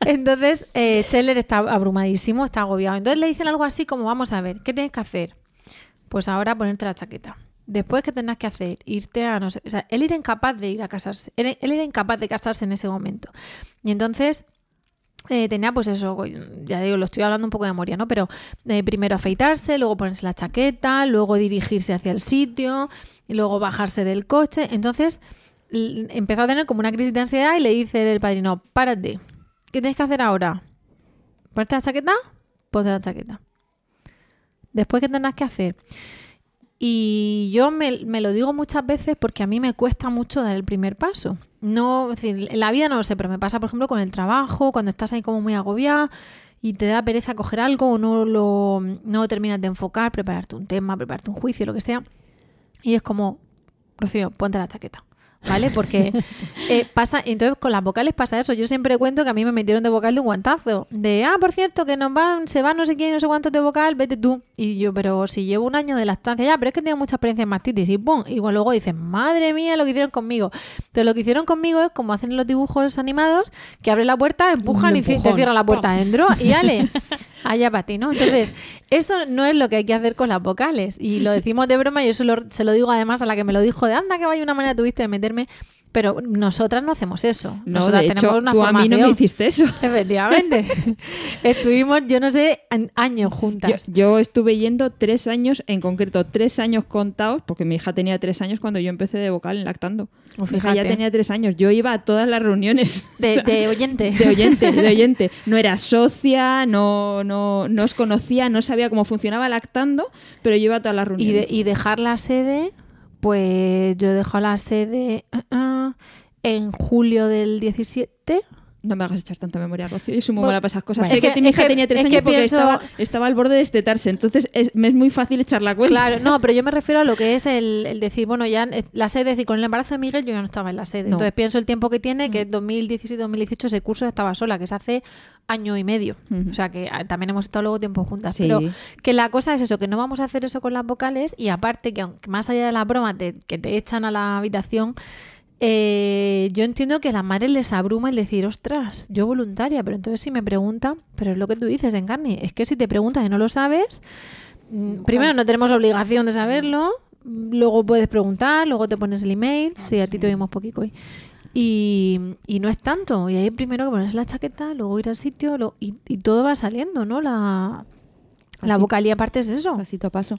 Entonces, eh, Scheller está abrumadísimo, está agobiado. Entonces le dicen algo así como, vamos a ver, ¿qué tienes que hacer? Pues ahora ponerte la chaqueta. Después, ¿qué tendrás que hacer? Irte a no sé... O sea, él era incapaz de ir a casarse. Él, él era incapaz de casarse en ese momento. Y entonces... eh, tenía pues eso, ya digo, lo estoy hablando un poco de memoria, ¿no? Pero eh, primero afeitarse, luego ponerse la chaqueta, luego dirigirse hacia el sitio, y luego bajarse del coche. Entonces empezó a tener como una crisis de ansiedad y le dice el padrino, párate, ¿qué tienes que hacer ahora? ¿Ponerte la chaqueta? Ponte la chaqueta. Después, ¿qué tendrás que hacer? Y yo me, lo digo muchas veces porque a mí me cuesta mucho dar el primer paso. No, en la vida no lo sé, pero me pasa, por ejemplo, con el trabajo, cuando estás ahí como muy agobiada y te da pereza coger algo o no lo, no terminas de enfocar, prepararte un tema, prepararte un juicio, lo que sea. Y es como, Rocío, ponte la chaqueta. ¿Vale? Porque eh, pasa, entonces con las vocales pasa eso. Yo siempre cuento que a mí me metieron de vocal de un guantazo. De, ah, por cierto, que nos van, se van no sé quién, no sé cuántos de vocal, vete tú. Y yo, pero si llevo un año de lactancia, ya, pero es que tengo mucha experiencia en mastitis. Y pum, igual luego dicen, madre mía, lo que hicieron conmigo. Pero lo que hicieron conmigo es como hacen en los dibujos animados, que abre la puerta, empujan y te empujón. cierra la puerta Pam. adentro y ale. Allá para ti, ¿no? Entonces, eso no es lo que hay que hacer con las vocales. Y lo decimos de broma y se lo, se lo digo además a la que me lo dijo de anda que vaya una manera tuviste de meterme. Pero nosotras no hacemos eso. No, Nosotras de tenemos hecho, una tú a mí no me formación. hiciste eso. Efectivamente. Estuvimos, yo no sé, años juntas. yo estuve yendo tres años, en concreto tres años contados, porque mi hija tenía tres años cuando yo empecé de vocal en lactando. Oh, mi hija ya tenía tres años. Yo iba a todas las reuniones. De, de oyente. De oyente, de oyente. No era socia, no, no, no os conocía, no sabía cómo funcionaba lactando, pero yo iba a todas las Y, reuniones. de- y dejar la sede, pues yo dejo la sede ah, ah, en julio del 17. No me hagas echar tanta memoria, Rocío. Yo soy muy Bueno, mala para esas cosas. bueno. sé Es que, mi es hija que- tenía tres es años que porque pienso- estaba, estaba al borde de destetarse. Entonces es- me es muy fácil echar la cuenta. Claro, no, pero yo me refiero a lo que es el, el decir, bueno, ya eh, la sede, es decir, con el embarazo de Miguel yo ya no estaba en la sede. No. Entonces pienso el tiempo que tiene, Mm. que 2017-2018 ese curso estaba sola, que es hace año y medio. O sea que ah, también hemos estado luego tiempo juntas. Sí. Pero que la cosa es eso, que no vamos a hacer eso con las vocales y aparte que aunque más allá de la broma te- que te echan a la habitación, eh, yo entiendo que a las madres les abruma el decir, ostras, yo voluntaria, pero entonces si me preguntan, pero es lo que tú dices, Encarni, es que si te preguntas y no lo sabes, mm, primero no tenemos obligación de saberlo, mm, luego puedes preguntar, luego te pones el email, sí, a ti te oímos poquito hoy. Y, y no es tanto, y ahí primero que ponerse la chaqueta, luego ir al sitio, lo- y, y todo va saliendo, ¿no? La, la vocalía aparte es eso. Pasito a paso.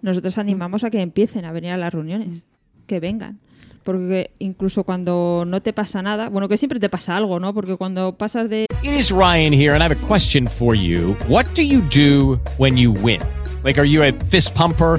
Nosotros animamos a que empiecen a venir a las reuniones, que vengan. Porque incluso cuando no te pasa nada, bueno, que siempre te pasa algo, ¿no? Porque cuando pasas de It is Ryan here, and I have a question for you. What do you do when you win? Like, are you a fist pumper?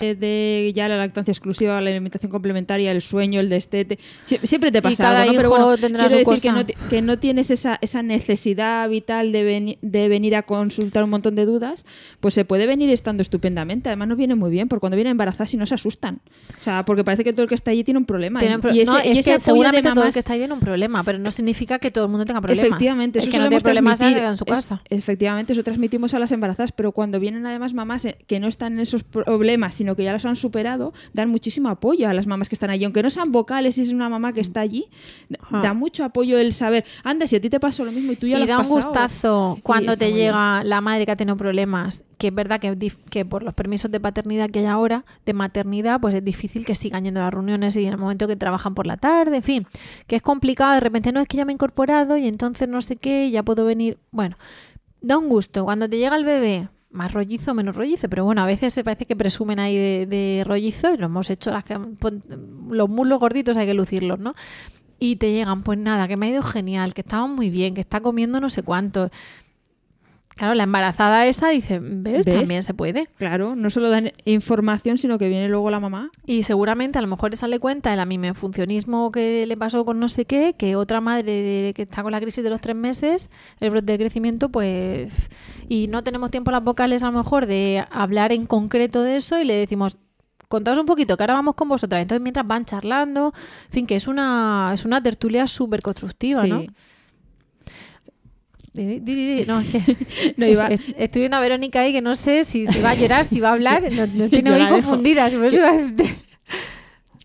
De ya la lactancia exclusiva, la alimentación complementaria, el sueño, el destete. Sie- Siempre te pasa algo, ¿no? Pero bueno, quiero decir que cosa. no, ti- que no tienes esa, esa necesidad vital de, veni- de venir a consultar un montón de dudas, pues se puede venir estando estupendamente. Además nos viene muy bien, porque cuando vienen embarazadas y no se asustan. O sea, porque parece que todo el que está allí tiene un problema. Tienen pro- y ese, no, y es ese que seguramente todo el mamás- que está ahí tiene un problema, pero no significa que todo el mundo tenga problemas. Efectivamente, es eso que no tiene problemas en su Es- casa. efectivamente, eso transmitimos a las embarazadas, pero cuando vienen además mamás eh, que no están en esos problemas, sino que ya los han superado, dan muchísimo apoyo a las mamás que están allí. Aunque no sean vocales, si es una mamá que está allí, da- Ajá. da mucho apoyo el saber, anda, si a ti te pasó lo mismo y tú ya lo y has da un pasado". gustazo Y cuando te bien. llega la madre que ha tenido problemas, que es verdad que, que por los permisos de paternidad que hay ahora, de maternidad, pues es difícil que sigan yendo a las reuniones y en el momento que trabajan por la tarde, en fin, que es complicado, de repente no es que ya me he incorporado y entonces no sé qué, ya puedo venir. Bueno, da un gusto. Cuando te llega el bebé, más rollizo, menos rollizo, pero bueno, a veces se parece que presumen ahí de, de rollizo y lo hemos hecho, las que, los muslos gorditos hay que lucirlos, ¿no? Y te llegan, pues nada, que me ha ido genial, que estaba muy bien, que está comiendo no sé cuánto. Claro, la embarazada esa dice, ¿ves? ¿Ves? También se puede. Claro, no solo dan información, sino que viene luego la mamá. Y seguramente a lo mejor esa le cuenta el amimefuncionismo que le pasó con no sé qué, que otra madre que está con la crisis de los tres meses, el brote de crecimiento, pues... Y no tenemos tiempo las vocales a lo mejor de hablar en concreto de eso y le decimos, contaos un poquito, que ahora vamos con vosotras. Entonces, mientras van charlando, en fin, que es una, es una tertulia súper constructiva, ¿no? Sí. Di. No, es que No, iba- es- es- estoy viendo a Verónica ahí que no sé si, si va a llorar, si va a hablar. No, no estoy muy confundida.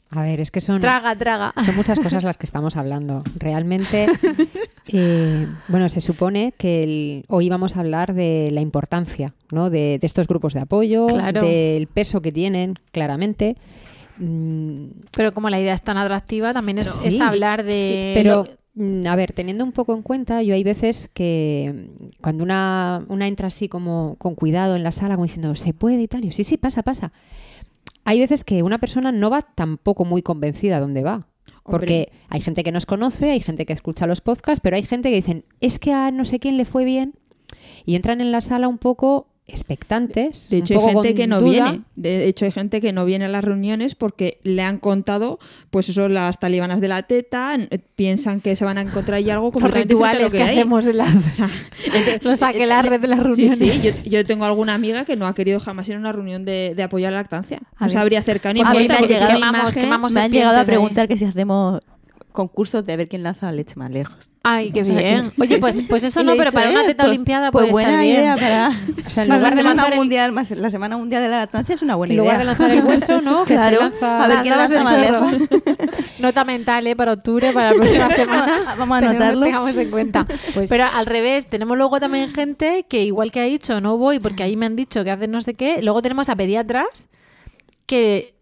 A ver, es que son... traga, traga. Son muchas cosas las que estamos hablando. Realmente, eh, bueno, se supone que el- hoy vamos a hablar de la importancia ¿no? de, de estos grupos de apoyo, Claro. del peso que tienen, claramente. Mm, Pero como la idea es tan atractiva, también es, Sí. es hablar de... Pero, lo- a ver, teniendo un poco en cuenta, yo hay veces que mm, cuando una, una entra así como con cuidado en la sala, como diciendo, se puede y tal, y yo, sí, sí, pasa, pasa. Hay veces que una persona no va tampoco muy convencida a dónde va. Porque hay gente que nos conoce, hay gente que escucha los podcasts, pero hay gente que dicen, es que a no sé quién le fue bien, y entran en la sala un poco expectantes. De un hecho, hay gente que no duda. viene. De hecho, hay gente que no viene a las reuniones porque le han contado, pues eso, las talibanas de la teta, eh, piensan que se van a encontrar ahí algo los completamente diferente a lo rituales que, hay. hacemos en las... los aquelarres de las Sí, reuniones. sí, yo, yo tengo alguna amiga que no ha querido jamás ir a una reunión de, de apoyo a la lactancia. A No se habría acercado ni A mí me han llegado- tiene quemamos- imagen- quemamos Me han llegado a preguntar que si hacemos concursos de ver quién lanza la leche más lejos. Ay, qué bien. Oye, pues, pues eso no, pero para una eh, teta pues- olimpiada pues puede buena estar bien. idea para O sea, en lugar la de semana el- mundial, más la semana mundial de la lactancia es una buena En idea. lugar de lanzar el hueso, ¿no? Que se claro, lanza- a ver quién lanza más lejos. Nota mental, ¿eh? Para octubre, para la próxima semana. Vamos a anotarlo. Tengamos en cuenta. Pues- Pero al revés, tenemos luego también gente que, igual que ha dicho, no voy porque ahí me han dicho que hacen no sé qué. Luego tenemos a pediatras que,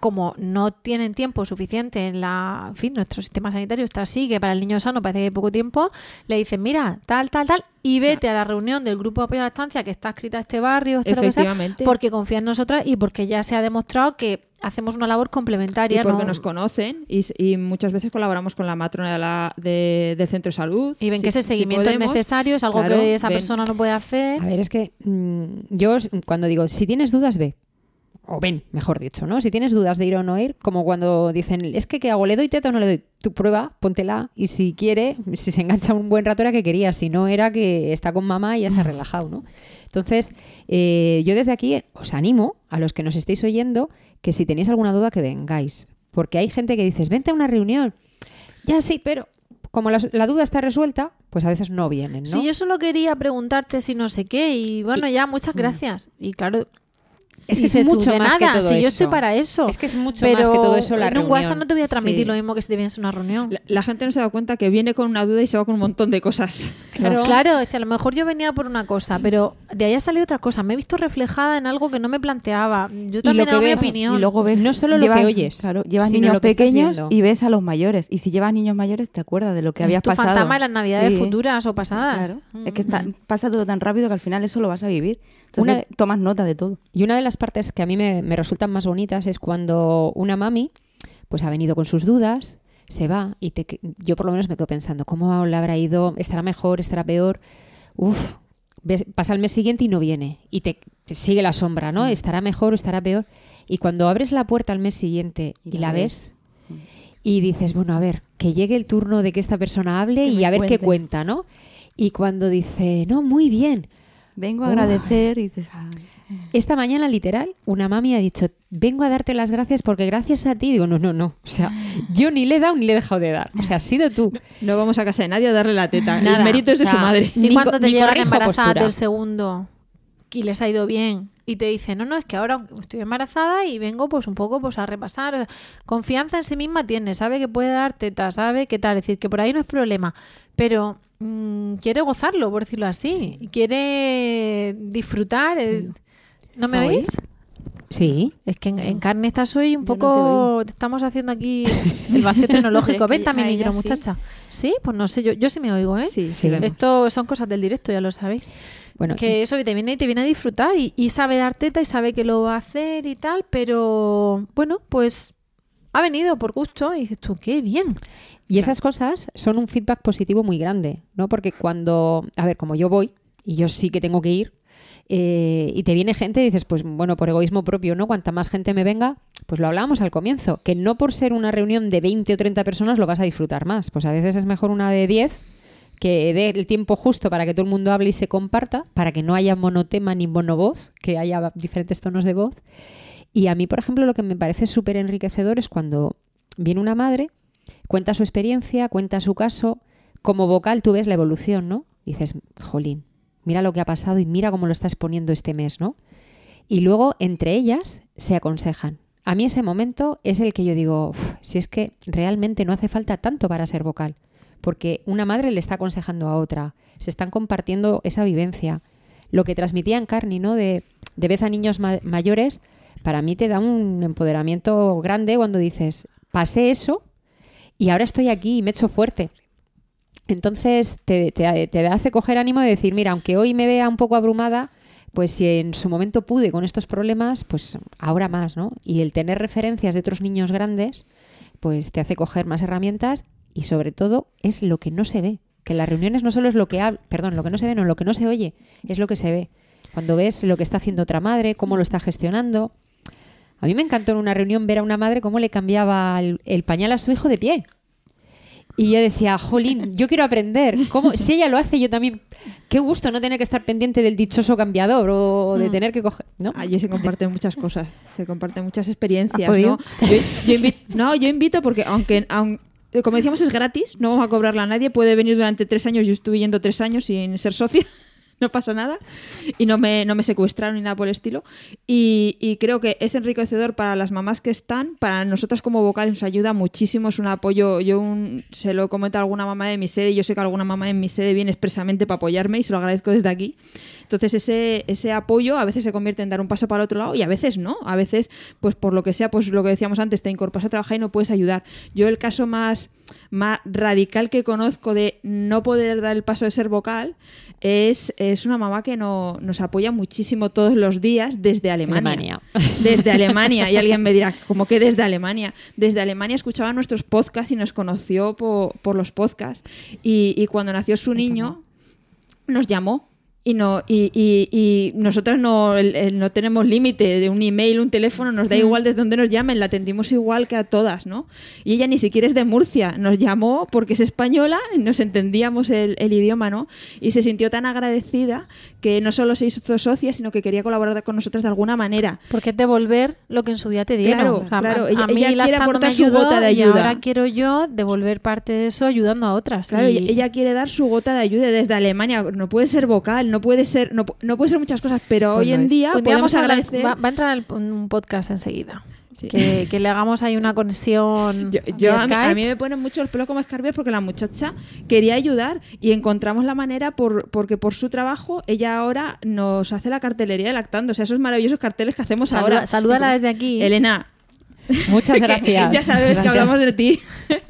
como no tienen tiempo suficiente en la. En fin, nuestro sistema sanitario está así, que para el niño sano parece que hay poco tiempo. Le dicen, mira, tal, tal, tal, y vete a la reunión del grupo de apoyo a la estancia que está escrita a este barrio, esto, lo que sea, Efectivamente. porque confía en nosotras y porque ya se ha demostrado que hacemos una labor Y complementaria. porque ¿no? nos conocen y, y muchas veces colaboramos con la matrona de la, de- del centro de salud. Y ven Si- que ese si seguimiento podemos. es necesario, es algo Claro, que esa ven. persona no puede hacer. A ver, es que mm, yo cuando digo, si tienes dudas, ve. O ven, mejor dicho, ¿no? Si tienes dudas de ir o no ir, como cuando dicen, es que ¿qué hago? ¿Le doy teta o no le doy? Tu prueba, póntela y si quiere, si se engancha un buen rato era que quería, si no era que está con mamá y ya se ha relajado, ¿no? Entonces, eh, yo desde aquí os animo a los que nos estéis oyendo que si tenéis alguna duda que vengáis, porque hay gente que dices, vente a una reunión. Ya sí, pero como la, la duda está resuelta, pues a veces no vienen, ¿no? Si yo solo quería preguntarte si no sé qué, y bueno, ya, muchas gracias. Y claro. Es que es mucho de más que nada, todo si yo eso. estoy para eso. Es que es mucho pero más que todo eso la en un reunión. WhatsApp no te voy a transmitir Sí. lo mismo que si te vienes a una reunión. La, la gente no se da cuenta que viene con una duda y se va con un montón de cosas. Claro, claro es que a lo mejor yo venía por una cosa, pero de ahí ha salido otra cosa. Me he visto reflejada en algo que no me planteaba. Yo también lo he dado que mi opinión. Y luego ves, No solo lo llevas- que oyes, claro, llevas niños que pequeños y ves a los mayores. Y si llevas niños mayores, te acuerdas de lo que Es habías tu pasado. fantasma de las navidades Sí. futuras o pasadas. Claro, es Mm. que está- pasa todo tan rápido que al final eso lo vas a vivir. Entonces Una de- tomas nota de todo. Y una de las partes que a mí me, me resultan más bonitas es cuando una mami pues ha venido con sus dudas, se va y te, yo por lo menos me quedo pensando, ¿cómo le habrá ido? ¿Estará mejor? ¿Estará peor? Uf, ves- pasa el mes siguiente y no viene y te, te sigue la sombra, Mm. ¿no? ¿Estará mejor o estará peor? Y cuando abres la puerta al mes siguiente y, la ves y dices, bueno, a ver, que llegue el turno de que esta persona hable Que y a ver qué cuenta, ¿no? Y cuando dice, no, muy bien, Vengo a Uf. agradecer y dices, "Ay". esta mañana, literal, una mami ha dicho, vengo a darte las gracias porque gracias a ti, digo, no, no, no. O sea, yo ni le he dado ni le he dejado de dar. O sea, has sido tú. No vamos a casa de nadie a darle la teta. Nada, el mérito es de o sea, su madre. Y Ni cuando te llegan postura. del segundo y les ha ido bien y te dicen, no, no, es que ahora estoy embarazada y vengo pues un poco pues a repasar. Confianza en sí misma tiene, sabe que puede dar teta, sabe qué tal, es decir, que por ahí no es problema, pero mm, quiere gozarlo, por decirlo así, quiere disfrutar. eh. ¿No me ¿Me oís? Sí. Es que en, en carne estás hoy un Yo no te poco. te estamos haciendo aquí el vacío tecnológico. Ven también, micro, sí. muchacha. Sí, pues no sé, yo, yo sí me oigo, ¿eh? Sí, sí. Esto son cosas del directo, ya lo sabéis. Bueno, Que eso que te viene y te viene a disfrutar y, y sabe dar teta y sabe que lo va a hacer y tal, pero bueno, pues ha venido por gusto y dices tú, qué bien. Y esas cosas son un feedback positivo muy grande, ¿no? Porque cuando, a ver, como yo voy, y yo sí que tengo que ir, eh, y te viene gente y dices, pues bueno, por egoísmo propio, ¿no? Cuanta más gente me venga, pues lo hablábamos al comienzo, que no por ser una reunión de 20 o 30 personas lo vas a disfrutar más. Pues a veces es mejor una de 10 que dé el tiempo justo para que todo el mundo hable y se comparta, para que no haya monotema ni monovoz, que haya diferentes tonos de voz. Y a mí, por ejemplo, lo que me parece súper enriquecedor es cuando viene una madre, cuenta su experiencia, cuenta su caso, como vocal tú ves la evolución, ¿no? Dices, jolín, mira lo que ha pasado y mira cómo lo está exponiendo este mes, ¿no? Y luego, entre ellas, se aconsejan. A mí ese momento es el que yo digo, "Uf, si es que realmente no hace falta tanto para ser vocal, porque una madre le está aconsejando a otra, se están compartiendo esa vivencia. Lo que transmitía en Carni, ¿no? De, de a niños ma- mayores, para mí te da un empoderamiento grande cuando dices, pasé eso y ahora estoy aquí y me echo fuerte. Entonces te, te- te hace coger ánimo de decir, mira, aunque hoy me vea un poco abrumada, pues si en su momento pude con estos problemas, pues ahora más, ¿no? Y el tener referencias de otros niños grandes, pues te hace coger más herramientas y sobre todo es lo que no se ve. Que las reuniones no solo es lo que habla, perdón, lo que no se ve, no, lo que no se oye, es lo que se ve. Cuando ves lo que está haciendo otra madre, cómo lo está gestionando. A mí me encantó en una reunión ver a una madre cómo le cambiaba el, el pañal a su hijo de pie. Y yo decía, jolín, yo quiero aprender. ¿Cómo? Si ella lo hace, yo también. Qué gusto no tener que estar pendiente del dichoso cambiador o de Mm. tener que coger. ¿no? Allí se comparten muchas cosas, se comparten muchas experiencias. ¿no? Yo, yo invito, no, yo invito porque aunque, aun- como decíamos, es gratis, no vamos a cobrarla a nadie, puede venir durante tres años, yo estuve yendo tres años sin ser socia. No pasa nada y no me, no me secuestraron ni nada por el estilo. Y, y creo que es enriquecedor para las mamás que están, para nosotras como vocales nos ayuda muchísimo, es un apoyo. Yo un- se lo comento a alguna mamá de mi sede y yo sé que alguna mamá en mi sede viene expresamente para apoyarme y se lo agradezco desde aquí. Entonces ese, ese apoyo a veces se convierte en dar un paso para el otro lado y a veces no. A veces, pues por lo que sea, pues lo que decíamos antes, te incorporas a trabajar y no puedes ayudar. Yo el caso más, más radical que conozco de no poder dar el paso de ser vocal es, es una mamá que no, nos apoya muchísimo todos los días desde Alemania. Alemania. Desde Alemania. Y alguien me dirá, ¿cómo que desde Alemania? Desde Alemania escuchaba nuestros podcasts y nos conoció po- por, los podcasts. Y, y cuando nació su niño, nos llamó. Y, no, y, y, y nosotros no, el- el- no tenemos límite de un email, un teléfono, nos da igual desde donde nos llamen, la atendimos igual que a todas, ¿no? Y ella ni siquiera es de Murcia, nos llamó porque es española, y nos entendíamos el, el idioma, ¿no? Y se sintió tan agradecida que no solo se hizo socia, sino que quería colaborar con nosotros de alguna manera. Porque es devolver lo que en su día te dieron. Claro, O sea, claro. A, Ella- a mí ella quiere aportar me su ayudó gota de Y ayuda. ahora quiero yo devolver parte de eso ayudando a otras. Claro, Y- ella quiere dar su gota de ayuda desde Alemania. No puede ser vocal, no puede ser, no, no puede ser muchas cosas, pero Pues hoy no en día día podemos vamos a hablar- agradecer. va, va a entrar en un podcast enseguida. Sí. Que, que le hagamos ahí una conexión. Yo, a, mí, Skype. a mí me pone mucho el pelo como escarbias porque la muchacha quería ayudar y encontramos la manera por, porque por su trabajo ella ahora nos hace la cartelería de lactando. O sea, esos maravillosos carteles que hacemos Saluda- ahora. salúdala desde aquí. Elena. Muchas que- gracias. ya sabes que hablamos de ti. Pero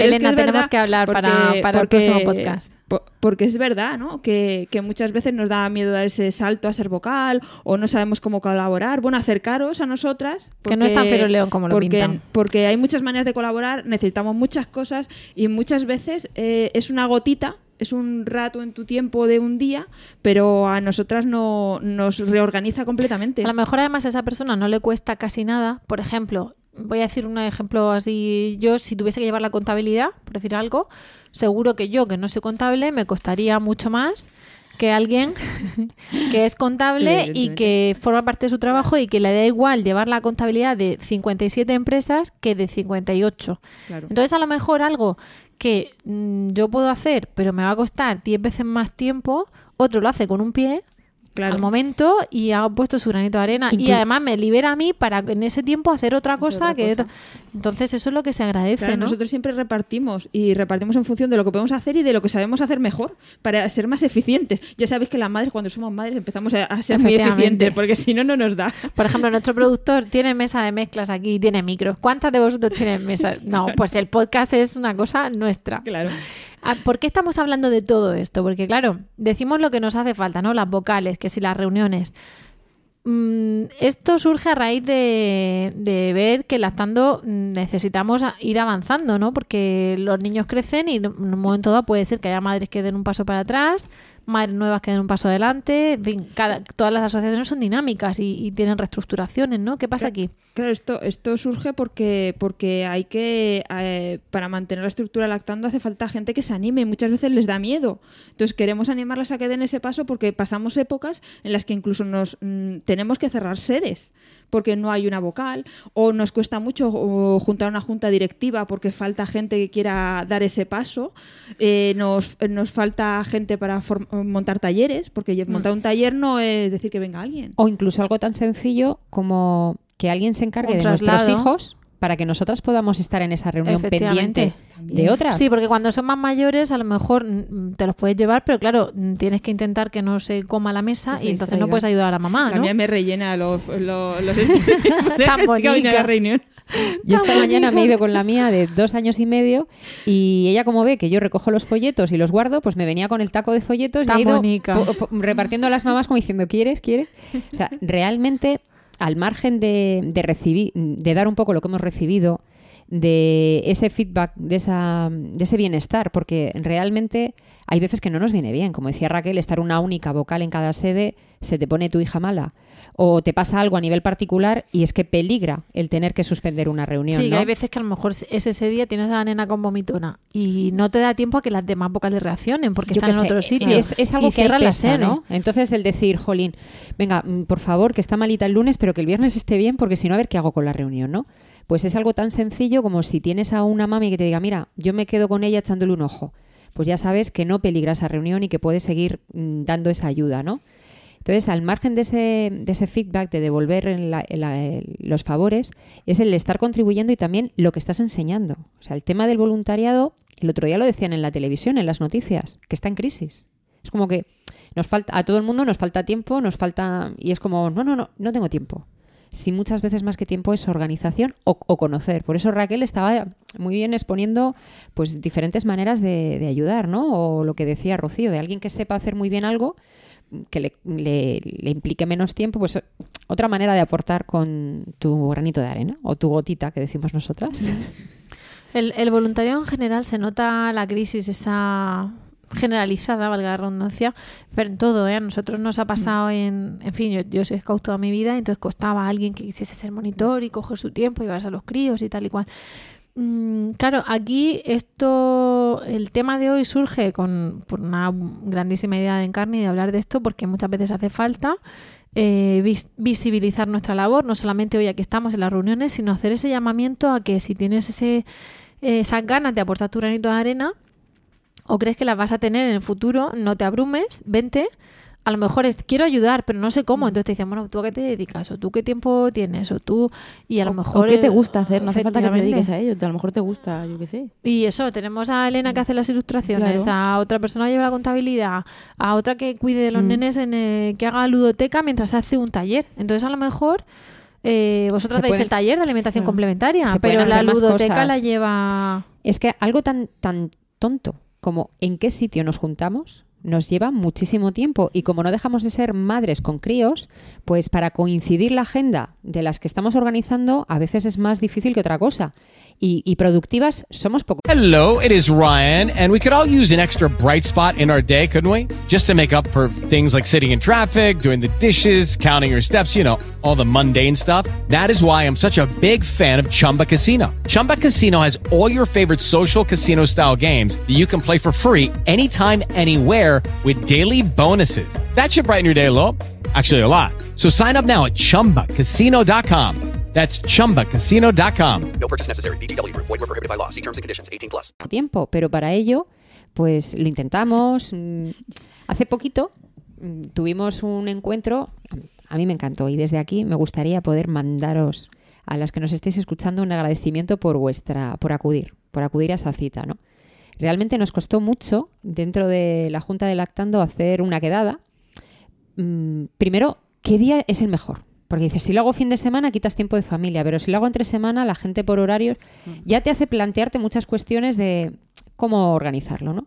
es Elena, es tenemos que hablar para- para el próximo podcast. Po- Porque es verdad, ¿no? Que, que muchas veces nos da miedo dar ese salto a ser vocal o no sabemos cómo colaborar. Bueno, acercaros a nosotras. Que no es tan León como lo porque, pintan. Porque hay muchas maneras de colaborar, necesitamos muchas cosas y muchas veces eh, es una gotita. Es un rato en tu tiempo de un día, pero a nosotras no, nos reorganiza completamente. A lo mejor además a esa persona no le cuesta casi nada. Por ejemplo, voy a decir un ejemplo así, yo si tuviese que llevar la contabilidad, por decir algo, seguro que yo, que no soy contable, me costaría mucho más que alguien que es contable y que forma parte de su trabajo y que le da igual llevar la contabilidad de 57 empresas que de 58. Claro. Entonces, a lo mejor algo que mm, yo puedo hacer, pero me va a costar 10 veces más tiempo, otro lo hace con un pie Claro. al momento y ha puesto su granito de arena. Y además me libera a mí para en ese tiempo hacer otra cosa. otra que cosa. Entonces, eso es lo que se agradece, Claro, ¿no? Nosotros siempre repartimos y repartimos en función de lo que podemos hacer y de lo que sabemos hacer mejor para ser más eficientes. Ya sabéis que las madres, cuando somos madres, empezamos a, a ser muy eficientes porque si no, no nos da. Por ejemplo, nuestro productor tiene mesa de mezclas aquí, tiene micros. ¿Cuántas de vosotros tienen mesas? No, pues el podcast es una cosa nuestra. Claro. Ah, ¿Por qué estamos hablando de todo esto? Porque, claro, decimos lo que nos hace falta, ¿no? Las vocales, que si las reuniones. Mm, esto surge a raíz de, ver que lactando mm, necesitamos ir avanzando, ¿no? Porque los niños crecen y en un momento dado puede ser que haya madres que den un paso para atrás, madres nuevas que den un paso adelante. En fin, cada, todas las asociaciones son dinámicas y, y tienen reestructuraciones, ¿no? ¿Qué pasa aquí? Claro, esto, esto surge porque, porque hay que, eh, para mantener la estructura lactando hace falta gente que se anime muchas veces les da miedo. Entonces queremos animarlas a que den ese paso porque pasamos épocas en las que incluso nos mm, tenemos que cerrar sedes porque no hay una vocal, o nos cuesta mucho juntar una junta directiva porque falta gente que quiera dar ese paso, eh, nos, nos falta gente para montar talleres, porque montar un taller no es decir que venga alguien. O incluso algo tan sencillo como que alguien se encargue de nuestros hijos para que nosotras podamos estar en esa reunión pendiente de otras. Sí, porque cuando son más mayores a lo mejor mm, te los puedes llevar, pero claro, mm, tienes que intentar que no se coma la mesa y entonces no puedes ayudar a la mamá, La ¿no? mía me rellena los, los, los Tan que viene a bonita. la reunión. Yo esta mañana me he ido con la mía de dos años y medio y ella como ve que yo recojo los folletos y los guardo, pues me venía con el taco de folletos y ha ido bonica. po- po- repartiendo a las mamás como diciendo, ¿quieres? ¿Quieres? O sea, realmente al margen de, de recibir, de dar un poco lo que hemos recibido, de ese feedback, de, esa, de ese bienestar, porque realmente hay veces que no nos viene bien. Como decía Raquel, estar una única vocal en cada sede, se te pone tu hija mala. O te pasa algo a nivel particular y es que peligra el tener que suspender una reunión. Sí, ¿no? hay veces que a lo mejor es ese día tienes a la nena con vomitona y no te da tiempo a que las demás vocales reaccionen porque Yo están en sé, otro sitio. Es, es algo Y que ahí cierran la pesa, sede. ¿no? Entonces el decir, jolín, venga, mm, por favor, que está malita el lunes, pero que el viernes esté bien, porque si no, a ver qué hago con la reunión, ¿no? Pues es algo tan sencillo como si tienes a una mami que te diga, mira, yo me quedo con ella echándole un ojo. Pues ya sabes que no peligra esa reunión y que puedes seguir mm, dando esa ayuda, ¿no? Entonces, al margen de ese, de ese feedback, de devolver en la- en la- los favores, es el estar contribuyendo y también lo que estás enseñando. O sea, el tema del voluntariado, el otro día lo decían en la televisión, en las noticias, que está en crisis. Es como que nos falta, a todo el mundo nos falta tiempo, nos falta, y es como, no, no, no, no tengo tiempo. Si muchas veces más que tiempo es organización o, o conocer. Por eso Raquel estaba muy bien exponiendo pues diferentes maneras de, de ayudar, ¿no? O lo que decía Rocío, de alguien que sepa hacer muy bien algo, que le, le- le implique menos tiempo, pues otra manera de aportar con tu granito de arena o tu gotita que decimos nosotras. El, el voluntariado en general se nota la crisis esa generalizada, valga la redundancia, pero en todo, ¿eh? A nosotros nos ha pasado en, en fin, yo, yo soy scout toda mi vida, entonces costaba a alguien que quisiese ser monitor y coger su tiempo y llevarse a los críos y tal y cual. Mm, claro, aquí esto, el tema de hoy surge con por una grandísima idea de Encarni de hablar de esto, porque muchas veces hace falta eh, vis- visibilizar nuestra labor, no solamente hoy aquí estamos en las reuniones, sino hacer ese llamamiento a que si tienes ese, esas ganas de aportar tu granito de arena o crees que las vas a tener en el futuro, no te abrumes, vente. A lo mejor es, quiero ayudar, pero no sé Mm. cómo. Entonces te dicen, bueno, ¿tú a qué te dedicas? ¿O tú qué tiempo tienes? ¿O tú? Y a lo O- mejor... ¿O qué te el- gusta hacer? No hace falta que te dediques a ello. A lo mejor te gusta, yo qué sé. Y eso, tenemos a Elena que hace las ilustraciones, Claro. a otra persona que lleva la contabilidad, a otra que cuide de los Mm. nenes, en, eh, que haga ludoteca mientras hace un taller. Entonces, a lo mejor eh, vosotros dais el taller de alimentación Claro. complementaria, pero la ludoteca la lleva... Es que algo tan, tan tonto como en qué sitio nos juntamos nos lleva muchísimo tiempo y como no dejamos de ser madres con críos, pues para coincidir la agenda de las que estamos organizando a veces es más difícil que otra cosa. Y, y productivas somos poco. Hello, it is Ryan, and we could all use an extra bright spot in our day, couldn't we? Just to make up for things like sitting in traffic, doing the dishes, counting your steps, you know, all the mundane stuff. That is why I'm such a big fan of Chumba Casino. Chumba Casino has all your favorite social casino style games that you can play for free anytime, anywhere with daily bonuses. That should brighten your day a little. Actually, a lot. So sign up now at chumbacasino.com. That's chumbacasino.com. No purchase necessary. VGW Group. Void were prohibited by law. See terms and conditions. 18 plus. tiempo, pero para ello, pues lo intentamos. Mm, Hace poquito mm, tuvimos un encuentro, a mí me encantó y desde aquí me gustaría poder mandaros a las que nos estéis escuchando un agradecimiento por vuestra, por acudir, por acudir a esa cita, ¿no? Realmente nos costó mucho dentro de la Junta de Lactando hacer una quedada. Mm, primero, ¿qué día es el mejor? Porque dices, si lo hago fin de semana, quitas tiempo de familia, pero si lo hago entre semana, la gente por horarios ya te hace plantearte muchas cuestiones de cómo organizarlo, ¿no?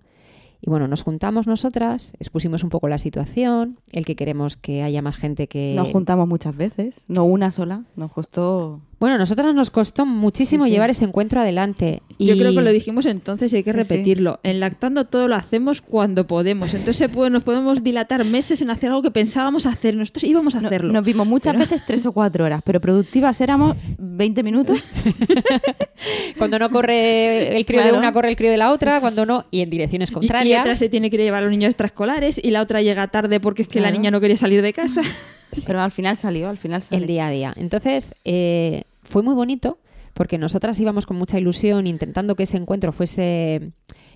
Y bueno, nos juntamos nosotras, expusimos un poco la situación, el que queremos que haya más gente que... Nos juntamos muchas veces, no una sola. Nos costó. Bueno, a nosotras nos costó muchísimo Sí, sí. llevar ese encuentro adelante. Yo y- creo que lo dijimos entonces y hay que Sí, sí. repetirlo. En lactando todo lo hacemos cuando podemos. Entonces nos podemos dilatar meses en hacer algo que pensábamos hacer. Nosotros íbamos a No- hacerlo. Nos vimos muchas Pero- veces tres o cuatro horas, pero productivas éramos 20 minutos. Cuando no corre el crío de una, corre el crío de la otra, cuando no, y en direcciones Y- Y, contrarias. otra se tiene que llevar a los niños extraescolares y la otra llega tarde porque es que la niña no quería salir de casa. Pero al final salió, al final salió. el día a día. Entonces, eh, fue muy bonito porque nosotras íbamos con mucha ilusión intentando que ese encuentro fuese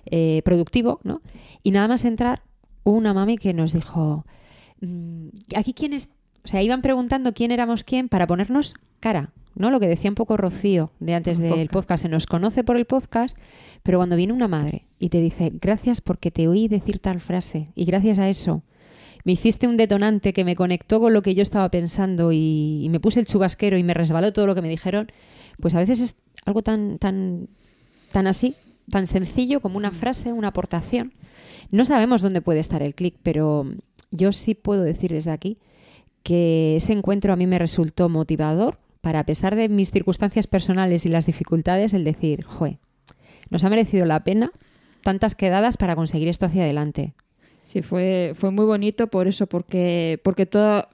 eh, productivo, ¿no? Y nada más entrar, hubo una mami que nos dijo, mm, aquí quién es, o sea, iban preguntando quién éramos quién para ponernos cara, ¿no? Lo que decía un poco Rocío de antes del podcast, se nos conoce por el podcast, pero cuando viene una madre y te dice, gracias porque te oí decir tal frase y gracias a eso me hiciste un detonante que me conectó con lo que yo estaba pensando y, me puse el chubasquero y me resbaló todo lo que me dijeron, pues a veces es algo tan, tan, tan así, tan sencillo como una frase, una aportación. No sabemos dónde puede estar el clic, pero yo sí puedo decir desde aquí que ese encuentro a mí me resultó motivador para, a pesar de mis circunstancias personales y las dificultades, el decir, jue, nos ha merecido la pena tantas quedadas para conseguir esto hacia adelante. Sí, fue, fue muy bonito por eso, porque, porque todo,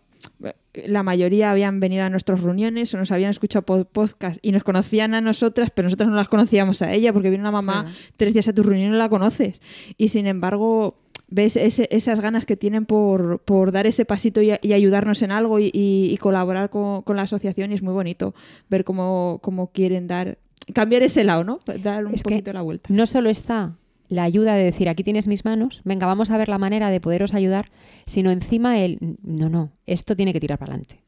la mayoría habían venido a nuestras reuniones o nos habían escuchado podcast y nos conocían a nosotras, pero nosotras no las conocíamos a ella, porque viene una mamá Claro. tres días a tu reunión y no la conoces. Y sin embargo, ves ese- esas ganas que tienen por, por dar ese pasito y, y ayudarnos en algo y, y- y colaborar con, con la asociación y es muy bonito ver cómo, cómo quieren dar, cambiar ese lado, ¿no? Dar un Es poquito la vuelta. No solo está la ayuda de decir, aquí tienes mis manos, venga, vamos a ver la manera de poderos ayudar, sino encima el, no, no, esto tiene que tirar para adelante.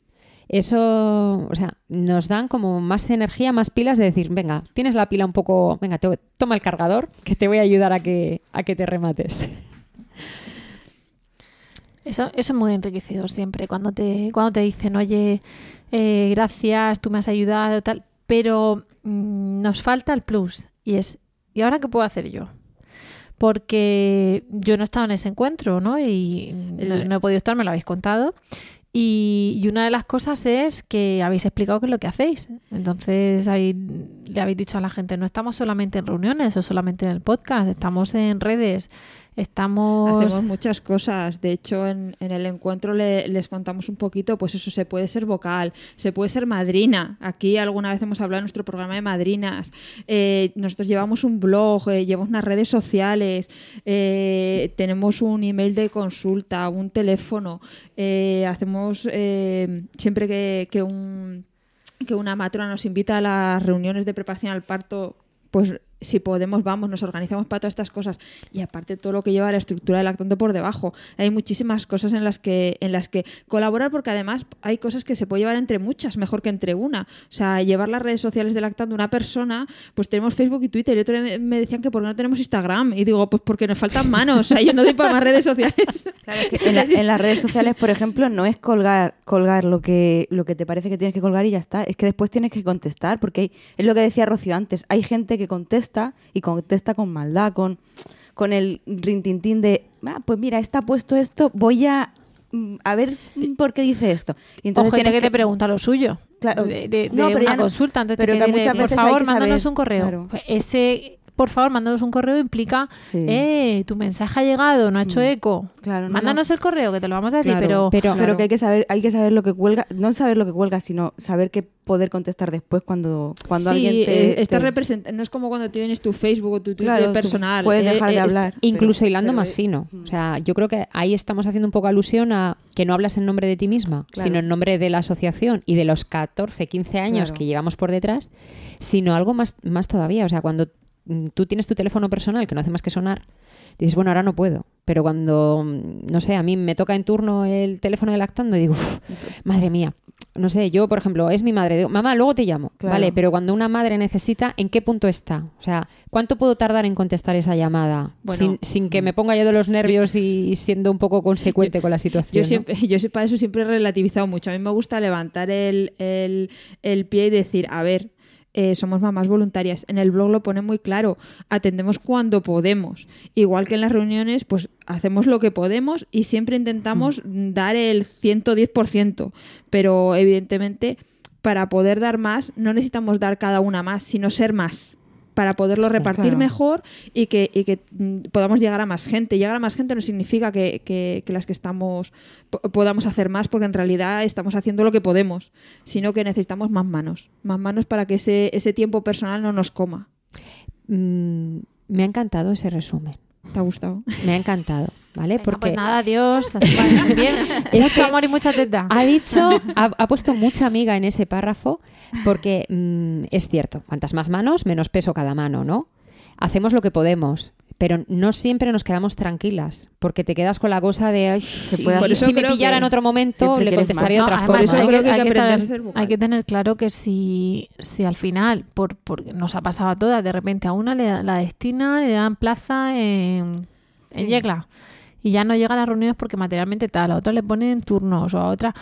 Eso, o sea, nos dan como más energía, más pilas de decir, venga, tienes la pila un poco, venga, toma el cargador, que te voy a ayudar a que, a que te remates. Eso, eso es muy enriquecedor siempre, cuando te, cuando te dicen, oye, eh, gracias, tú me has ayudado, tal, pero mm, nos falta el plus y es, ¿y ahora qué puedo hacer yo? Porque yo no he estado en ese encuentro, ¿no? Y no he podido estar, me lo habéis contado. Y, y una de las cosas es que habéis explicado qué es lo que hacéis. Entonces ahí le habéis dicho a la gente, no estamos solamente en reuniones o solamente en el podcast, estamos en redes, estamos... Hacemos muchas cosas. De hecho, en, el encuentro le- les contamos un poquito, pues eso, se puede ser vocal, se puede ser madrina. Aquí alguna vez hemos hablado en nuestro programa de madrinas. Eh, nosotros llevamos un blog, eh, llevamos unas redes sociales, eh, tenemos un email de consulta, un teléfono. hacemos siempre que, que un que una matrona nos invita a las reuniones de preparación al parto, pues si podemos, vamos, nos organizamos para todas estas cosas. Y aparte todo lo que lleva la estructura del lactante por debajo. Hay muchísimas cosas en las que, en las que colaborar, porque además hay cosas que se puede llevar entre muchas, mejor que entre una. O sea, llevar las redes sociales de lactando una persona, pues tenemos Facebook y Twitter. Y otro me, decían que por qué no tenemos Instagram. Y digo, pues porque nos faltan manos. O sea, yo no doy para más redes sociales. En, la- en las redes sociales, por ejemplo, no es colgar, colgar lo que, lo que te parece que tienes que colgar y ya está. Es que después tienes que contestar, porque es lo que decía Rocío antes. Hay gente que contesta y contesta con maldad, con, con el rintintín de, ah, pues mira, está puesto esto, voy a, mm, a ver mm, por qué dice esto. Y O entonces gente tienes que te pregunta lo suyo. Claro. De, de- No, de pero ya una no- consulta. Entonces pero te que que muchas por veces hay favor, mándanos un correo. claro. Pues Ese, por favor, mándanos un correo implica, eh, tu mensaje ha llegado, no ha hecho eco. Mm. Claro, no, mándanos el correo, que te lo vamos a decir, Claro, pero... pero que hay que saber, hay que saber lo que cuelga, no saber lo que cuelga, sino saber que poder contestar después cuando, cuando Sí, alguien te, eh, estás te- represent- no es como cuando tienes tu Facebook o tu Twitter personal. puedes eh, dejar de eh, hablar. Incluso pero- hilando pero, más eh, fino. O sea, yo creo que ahí estamos haciendo un poco alusión a que no hablas en nombre de ti misma, Claro. sino en nombre de la asociación y de los 14, 15 años Claro. que llevamos por detrás, sino algo más, más todavía. O sea, cuando mm, tú tienes tu teléfono personal que no hace más que sonar, dices, bueno, ahora no puedo. Pero cuando, mm, no sé, a mí me toca en turno el teléfono de lactando y digo, "Uf, madre mía. No sé, yo, por ejemplo, es mi madre. Digo, mamá, luego te llamo. Claro. Vale, pero cuando una madre necesita, ¿en qué punto está? O sea, ¿cuánto puedo tardar en contestar esa llamada Bueno. sin, sin que me ponga yo de los nervios y siendo un poco consecuente con la situación? Yo ¿no? siempre, yo para eso siempre he relativizado mucho. A mí me gusta levantar el, el- el pie y decir, a ver, eh, somos mamás voluntarias. En el blog lo pone muy claro. Atendemos cuando podemos. Igual que en las reuniones, pues hacemos lo que podemos y siempre intentamos dar el 110%. Pero evidentemente, para poder dar más, no necesitamos dar cada una más, sino ser más para poderlo Sí, repartir claro. mejor y que, y que mm, podamos llegar a más gente. Llegar a más gente no significa que, que- que las que estamos po- podamos hacer más, porque en realidad estamos haciendo lo que podemos, sino que necesitamos más manos. Más manos para que ese, ese tiempo personal no nos coma. Mm, me ha encantado ese resumen. ¿Te ha gustado? Me ha encantado. ¿vale? Venga, Porque pues nada, adiós. Vale, Bien. Es Mucho amor y mucha teta. ha dicho, ha, ha puesto mucha amiga en ese párrafo, porque mm, es cierto, cuantas más manos, menos peso cada mano, ¿no? Hacemos lo que podemos, pero no siempre nos quedamos tranquilas, porque te quedas con la cosa de, "Ay, si, puede- Por eso si me pillara en otro momento, le contestaría de No, otra además, forma. Por eso hay, creo que, hay tener, a ser vocal. hay que tener claro que si, si al final, por, porque nos ha pasado a todas, de repente a una le, la destina, le dan plaza en, en Yecla y ya no llega a las reuniones porque materialmente tal, a otra le ponen turnos o a otra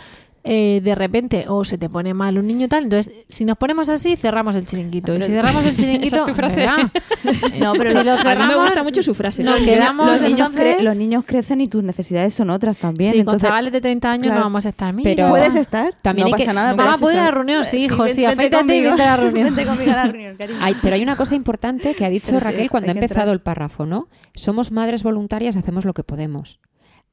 eh, de repente o se te pone mal un niño y tal. Entonces, si nos ponemos así, cerramos el chiringuito. Y si cerramos el chiringuito, Esa es tu frase. ¿verdad? No, pero Si lo- lo a mí me cerramos, gusta mucho su frase. nos quedamos los, niños entonces- cre- los niños crecen y tus necesidades son otras también. Sí, con entonces, chavales de 30 años claro. no vamos a estar. Mira, Pero- ¿Puedes estar? También no hay que- pasa nada. Mamá, pero ¿puedo ir a la reunión? Sí, hijo, sí, afeítate y vente a la reunión. Vente conmigo a la reunión, cariño. Hay- pero hay una cosa importante que ha dicho Raquel cuando ha empezado entrar. el párrafo, ¿no? Somos madres voluntarias, hacemos lo que podemos.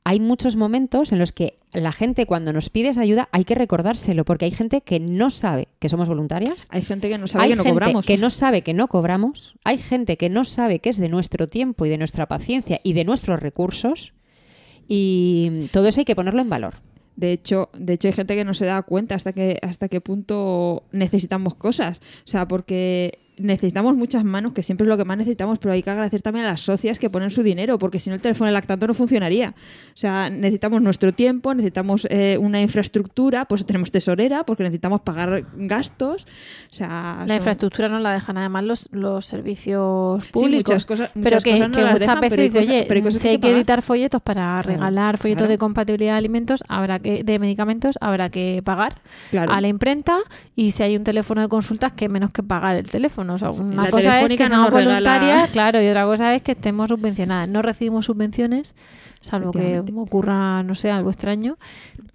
Hay muchos momentos en los que la gente cuando nos pide esa ayuda hay que recordárselo, porque hay gente que no sabe que somos voluntarias. Hay gente que no sabe hay que no gente cobramos. que no sabe que no cobramos, hay gente que no sabe que es de nuestro tiempo y de nuestra paciencia y de nuestros recursos y todo eso hay que ponerlo en valor. De hecho, de hecho hay gente que no se da cuenta hasta que hasta qué punto necesitamos cosas. O sea, porque necesitamos muchas manos, que siempre es lo que más necesitamos, pero hay que agradecer también a las socias que ponen su dinero, porque si no el teléfono del lactante no funcionaría. O sea, necesitamos nuestro tiempo, necesitamos eh, una infraestructura, pues tenemos tesorera, porque necesitamos pagar gastos. O sea, La son- infraestructura no la dejan además los, los servicios Sí, públicos. muchas cosas- pero que, cosas no que muchas dejan, veces pero cosas- oye, si hay que que pagar". editar folletos para regalar folletos claro. de compatibilidad de alimentos, habrá que de medicamentos, habrá que pagar Claro. a la imprenta y si hay un teléfono de consultas, que menos que pagar el teléfono. Una La cosa es que no seamos voluntarias, claro, y otra cosa es que estemos subvencionadas. No recibimos subvenciones, salvo que ocurra, no sé, algo extraño.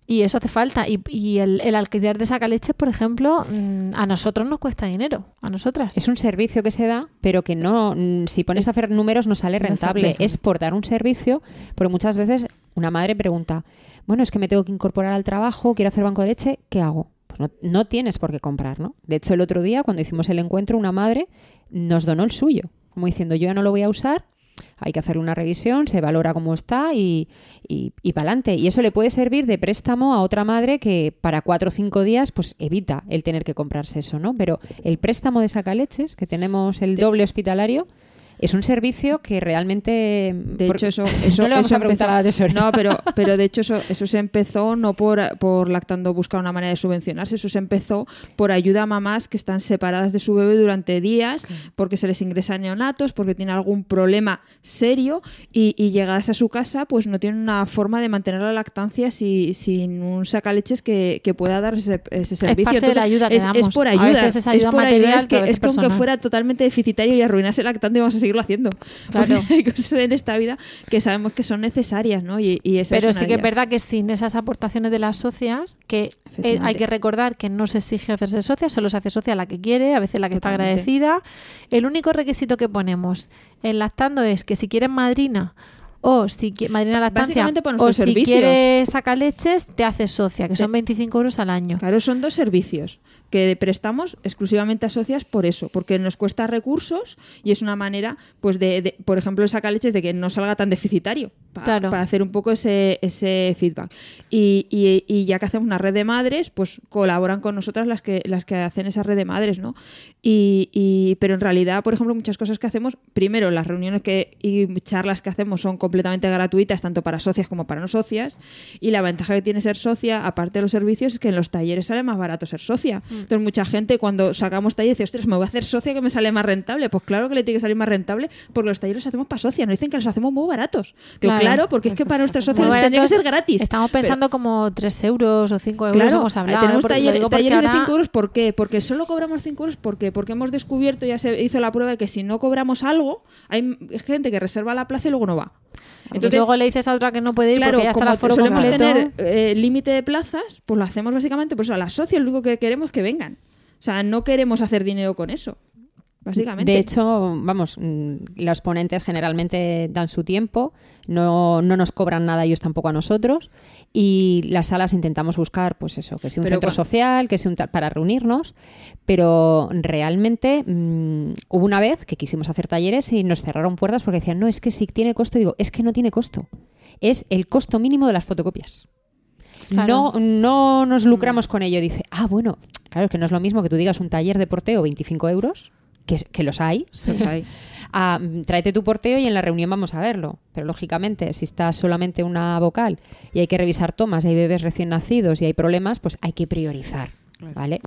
Y eso hace falta. Y, y el, el alquiler de sacaleches, por ejemplo, mm, a nosotros nos cuesta dinero. A nosotras. Es un servicio que se da, pero que no, mm, si pones a hacer números no sale No sale rentable. rentable. es por dar un servicio, pero muchas veces una madre pregunta, bueno, es que me tengo que incorporar al trabajo, quiero hacer banco de leche, ¿qué hago? Pues no, no tienes por qué comprar, ¿no? De hecho, el otro día, cuando hicimos el encuentro, una madre nos donó el suyo, como diciendo, yo ya no lo voy a usar, hay que hacerle una revisión, se valora cómo está y, y, para adelante. Y eso le puede servir de préstamo a otra madre que para cuatro o cinco días pues evita el tener que comprarse eso, ¿no? Pero el préstamo de sacaleches, que tenemos el doble hospitalario, es un servicio que realmente... De por- hecho, eso, eso, no le vamos eso a preguntar empezó- a la tesorera. No, pero, pero de hecho eso, eso se empezó no por, por lactando buscar una manera de subvencionarse, eso se empezó por ayuda a mamás que están separadas de su bebé durante días porque se les ingresa neonatos, porque tienen algún problema serio y, y llegadas a su casa pues no tienen una forma de mantener la lactancia si- sin un sacaleches que, que pueda dar ese, ese servicio. parte de la ayuda que es, damos. es por A ayuda. veces es ayuda por material, es que, a es que aunque fuera totalmente deficitario y arruinase el lactante vamos a seguirlo haciendo. Claro. Porque hay cosas en esta vida que sabemos que son necesarias, ¿no? Y, y esa Pero es sí una que de es verdad que sin esas aportaciones de las socias, que eh, hay que recordar que no se exige hacerse socia, solo se hace socia la que quiere, a veces la que está agradecida. El único requisito que ponemos en lactando es que si quieres madrina o si qui- madrina lactancia o si servicios. quieres sacar leches, te haces socia, que son 25 euros al año. Claro, son dos servicios que prestamos exclusivamente a socias por eso, porque nos cuesta recursos y es una manera, pues, de, de- por ejemplo, el sacaleches de que no salga tan deficitario, pa- Claro. para hacer un poco ese, ese feedback. Y, y- y ya que hacemos una red de madres, pues colaboran con nosotras las que, las que hacen esa red de madres, ¿no? Y, y- pero en realidad, por ejemplo, muchas cosas que hacemos, primero, las reuniones que, y charlas que hacemos son completamente gratuitas, tanto para socias como para no socias, y la ventaja que tiene ser socia, aparte de los servicios, es que en los talleres sale más barato ser socia. Entonces, mucha gente cuando sacamos talleres dice, ostras, me voy a hacer socia que me sale más rentable. Pues claro que le tiene que salir más rentable, porque los talleres los hacemos para socia, nos dicen que los hacemos muy baratos. Digo, Claro. Claro, porque es que para nuestras socias Muy les tendría que ser gratis. Estamos Pero- pensando como 3 euros o 5 euros, Claro, hemos hablado. tenemos ¿eh? Taller- digo talleres de ahora- 5 euros, ¿por qué? Porque solo cobramos 5 euros, ¿por qué? Porque hemos descubierto, ya se hizo la prueba de que si no cobramos algo, hay gente que reserva la plaza y luego no va. Entonces, luego le dices a otra que no puede ir claro, porque ya está como el aforo solemos completo. tener eh, límite de plazas, pues lo hacemos básicamente por eso. A las socias lo único que queremos es que vengan. O sea, no queremos hacer dinero con eso. Básicamente. De hecho, vamos, mm, los ponentes generalmente dan su tiempo, no, no nos cobran nada ellos tampoco a nosotros y las salas intentamos buscar, pues eso, que sea un Pero centro social, que sea un tal para reunirnos, pero realmente mm, hubo una vez que quisimos hacer talleres y nos cerraron puertas porque decían, no, es que sí tiene costo, digo, es que no tiene costo. es el costo mínimo de las fotocopias. Claro. No, no nos lucramos con ello. Dice, ah, bueno, claro, es que no es lo mismo que tú digas un taller de porteo 25 euros, que, los hay. Los hay. a, mm, tráete tu porteo y en la reunión vamos a verlo. Pero lógicamente, si está solamente una vocal y hay que revisar tomas y hay bebés recién nacidos y hay problemas, pues hay que priorizar, ¿vale?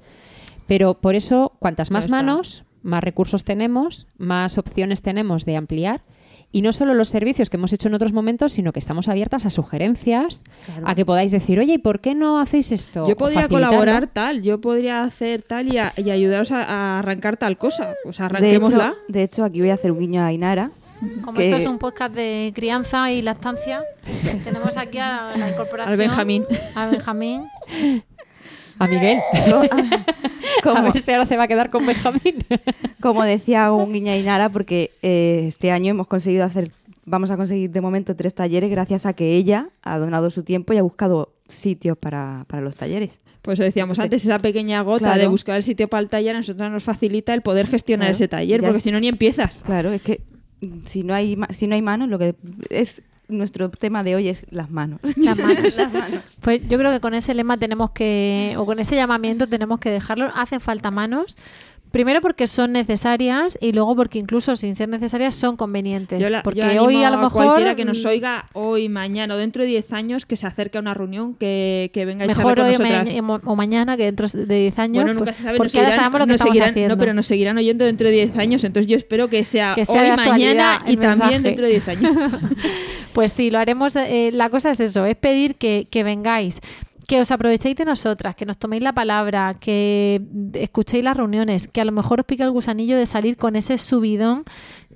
Pero por eso, cuantas más manos, más recursos tenemos, más opciones tenemos de ampliar. Y no solo los servicios que hemos hecho en otros momentos, sino que estamos abiertas a sugerencias, a que podáis decir, oye, ¿y por qué no hacéis esto? Yo podría colaborar tal, yo podría hacer tal y, a- y ayudaros a, a arrancar tal cosa. Pues De hecho, arranquémosla. de hecho, aquí voy a hacer un guiño a Ainara. Como que- esto es un podcast de crianza y lactancia, tenemos aquí a la incorporación. Al Benjamín. A Benjamín. A Miguel. Como- a ver si ahora se va a quedar con Benjamín. Como decía un guiño a Ainara, porque eh, este año hemos conseguido hacer, vamos a conseguir de momento tres talleres gracias a que ella ha donado su tiempo y ha buscado sitios para, para los talleres. Pues eso decíamos antes, esa pequeña gota Claro. de buscar el sitio para el taller a nosotros nos facilita el poder gestionar Claro. ese taller, porque si no ni empiezas. Claro, es que si no hay ma- si no hay manos, lo que es nuestro tema de hoy es las manos. Las manos. Pues yo creo que con ese lema tenemos que, o con ese llamamiento tenemos que dejarlo. Hacen falta manos. Primero porque son necesarias y luego porque incluso sin ser necesarias son convenientes. Yo, la, porque yo animo hoy a lo mejor cualquiera que nos mm, oiga hoy, mañana o dentro de 10 años que se acerque a una reunión, que, que venga a mejor hoy con o, nosotras. ma- o mañana que dentro de 10 años. Bueno, nunca pues, se sabe, porque nos ahora seguirán- sabemos lo que estamos seguirán- haciendo. No, pero nos seguirán oyendo dentro de 10 años, entonces yo espero que sea, Que sea hoy, mañana y también dentro de 10 años. Pues sí, lo haremos. eh, la cosa es eso, es pedir que, que vengáis, que os aprovechéis de nosotras, que nos toméis la palabra, que escuchéis las reuniones, que a lo mejor os pica el gusanillo de salir con ese subidón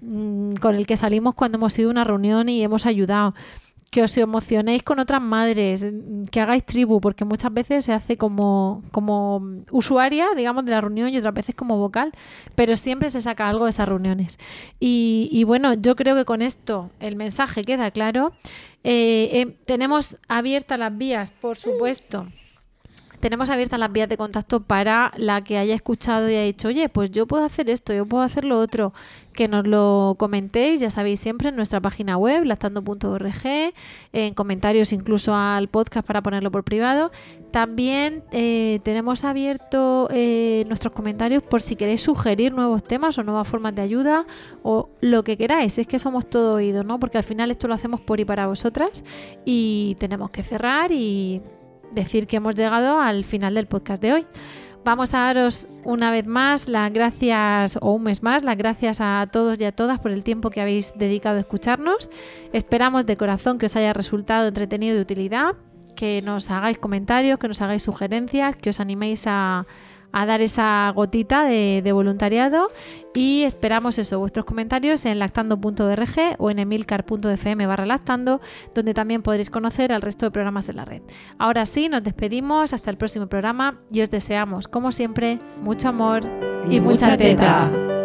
mm, con el que salimos cuando hemos ido a una reunión y hemos ayudado. Que os emocionéis con otras madres, mm, que hagáis tribu, porque muchas veces se hace como, como usuaria, digamos, de la reunión y otras veces como vocal, pero siempre se saca algo de esas reuniones. Y, y bueno, yo creo que con esto el mensaje queda claro. Eh, eh, tenemos abiertas las vías, por supuesto. Tenemos abiertas las vías de contacto para la que haya escuchado y haya dicho, oye, pues yo puedo hacer esto, yo puedo hacer lo otro. Que nos lo comentéis, ya sabéis, siempre en nuestra página web, lactando.org, en comentarios incluso al podcast para ponerlo por privado. También eh, tenemos abierto eh, nuestros comentarios por si queréis sugerir nuevos temas o nuevas formas de ayuda o lo que queráis. Es que somos todo oídos, ¿no? Porque al final esto lo hacemos por y para vosotras y tenemos que cerrar y decir que hemos llegado al final del podcast de hoy. Vamos a daros una vez más las gracias, o un mes más, las gracias a todos y a todas por el tiempo que habéis dedicado a escucharnos. Esperamos de corazón que os haya resultado entretenido y de utilidad, que nos hagáis comentarios, que nos hagáis sugerencias, que os animéis a, a dar esa gotita de, de voluntariado y esperamos eso, vuestros comentarios en lactando.org o en emilcar.fm barra lactando, donde también podréis conocer al resto de programas en la red. Ahora sí, nos despedimos hasta el próximo programa y os deseamos, como siempre, mucho amor y, Y mucha mucha teta. teta.